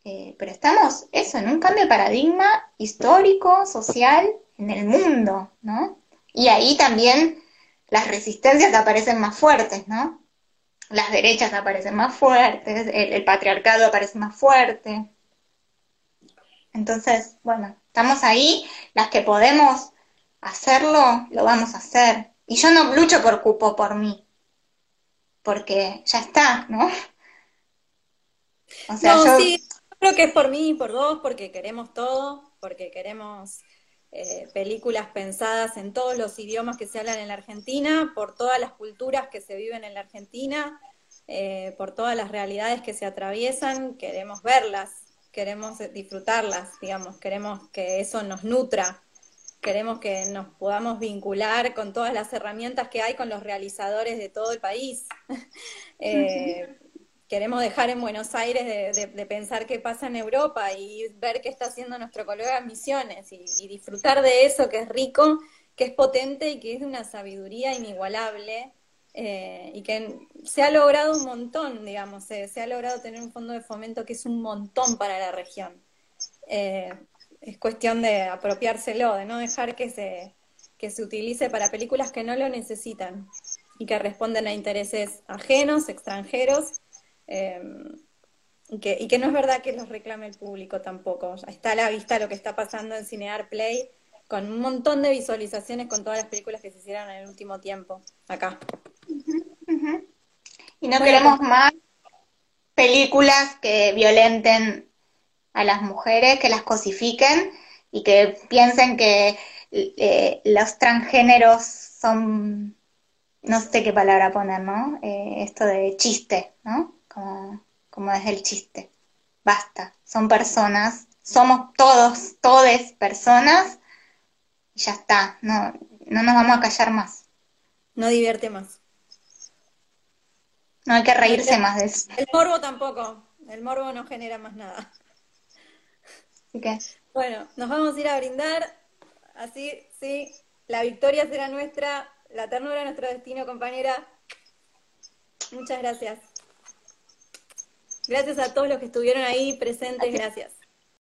Eh, pero estamos, eso, en un cambio de paradigma histórico, social, en el mundo, ¿no? Y ahí también las resistencias aparecen más fuertes, ¿no? Las derechas aparecen más fuertes, el, el patriarcado aparece más fuerte. Entonces, bueno, estamos ahí, las que podemos hacerlo, lo vamos a hacer. Y yo no lucho por cupo por mí, porque ya está, ¿no? O sea, no, sí, creo que es por mí y por vos, porque queremos todo, porque queremos eh, películas pensadas en todos los idiomas que se hablan en la Argentina, por todas las culturas que se viven en la Argentina, eh, por todas las realidades que se atraviesan, queremos verlas, queremos disfrutarlas, digamos, queremos que eso nos nutra, queremos que nos podamos vincular con todas las herramientas que hay con los realizadores de todo el país. [laughs] eh, queremos dejar en Buenos Aires de, pensar qué pasa en Europa y ver qué está haciendo nuestro colega en Misiones y, disfrutar de eso que es rico, que es potente y que es de una sabiduría inigualable eh, y que se ha logrado un montón, digamos, se ha logrado tener un fondo de fomento que es un montón para la región. Es cuestión de apropiárselo, de no dejar que se, que se utilice para películas que no lo necesitan y que responden a intereses ajenos, extranjeros Em, y, que, y que no es verdad que los reclame el público tampoco. Está a la vista lo que está pasando en Cinear Play, con un montón de visualizaciones con todas las películas que se hicieron en el último tiempo, acá. Y no queremos más películas que violenten a las mujeres, que las cosifiquen y que piensen que eh, los transgéneros son, no sé qué palabra poner, ¿no? Eh, esto de chiste, ¿no? como, es el chiste. Basta, son personas, somos todos, todes personas, y ya está, no, no nos vamos a callar más. No divierte más. No hay que reírse más de eso. El morbo tampoco, el morbo no genera más nada. Bueno, nos vamos a ir a brindar, así, sí, la victoria será nuestra, la ternura nuestro destino, compañera. Muchas gracias. Gracias a todos los que estuvieron ahí presentes, gracias.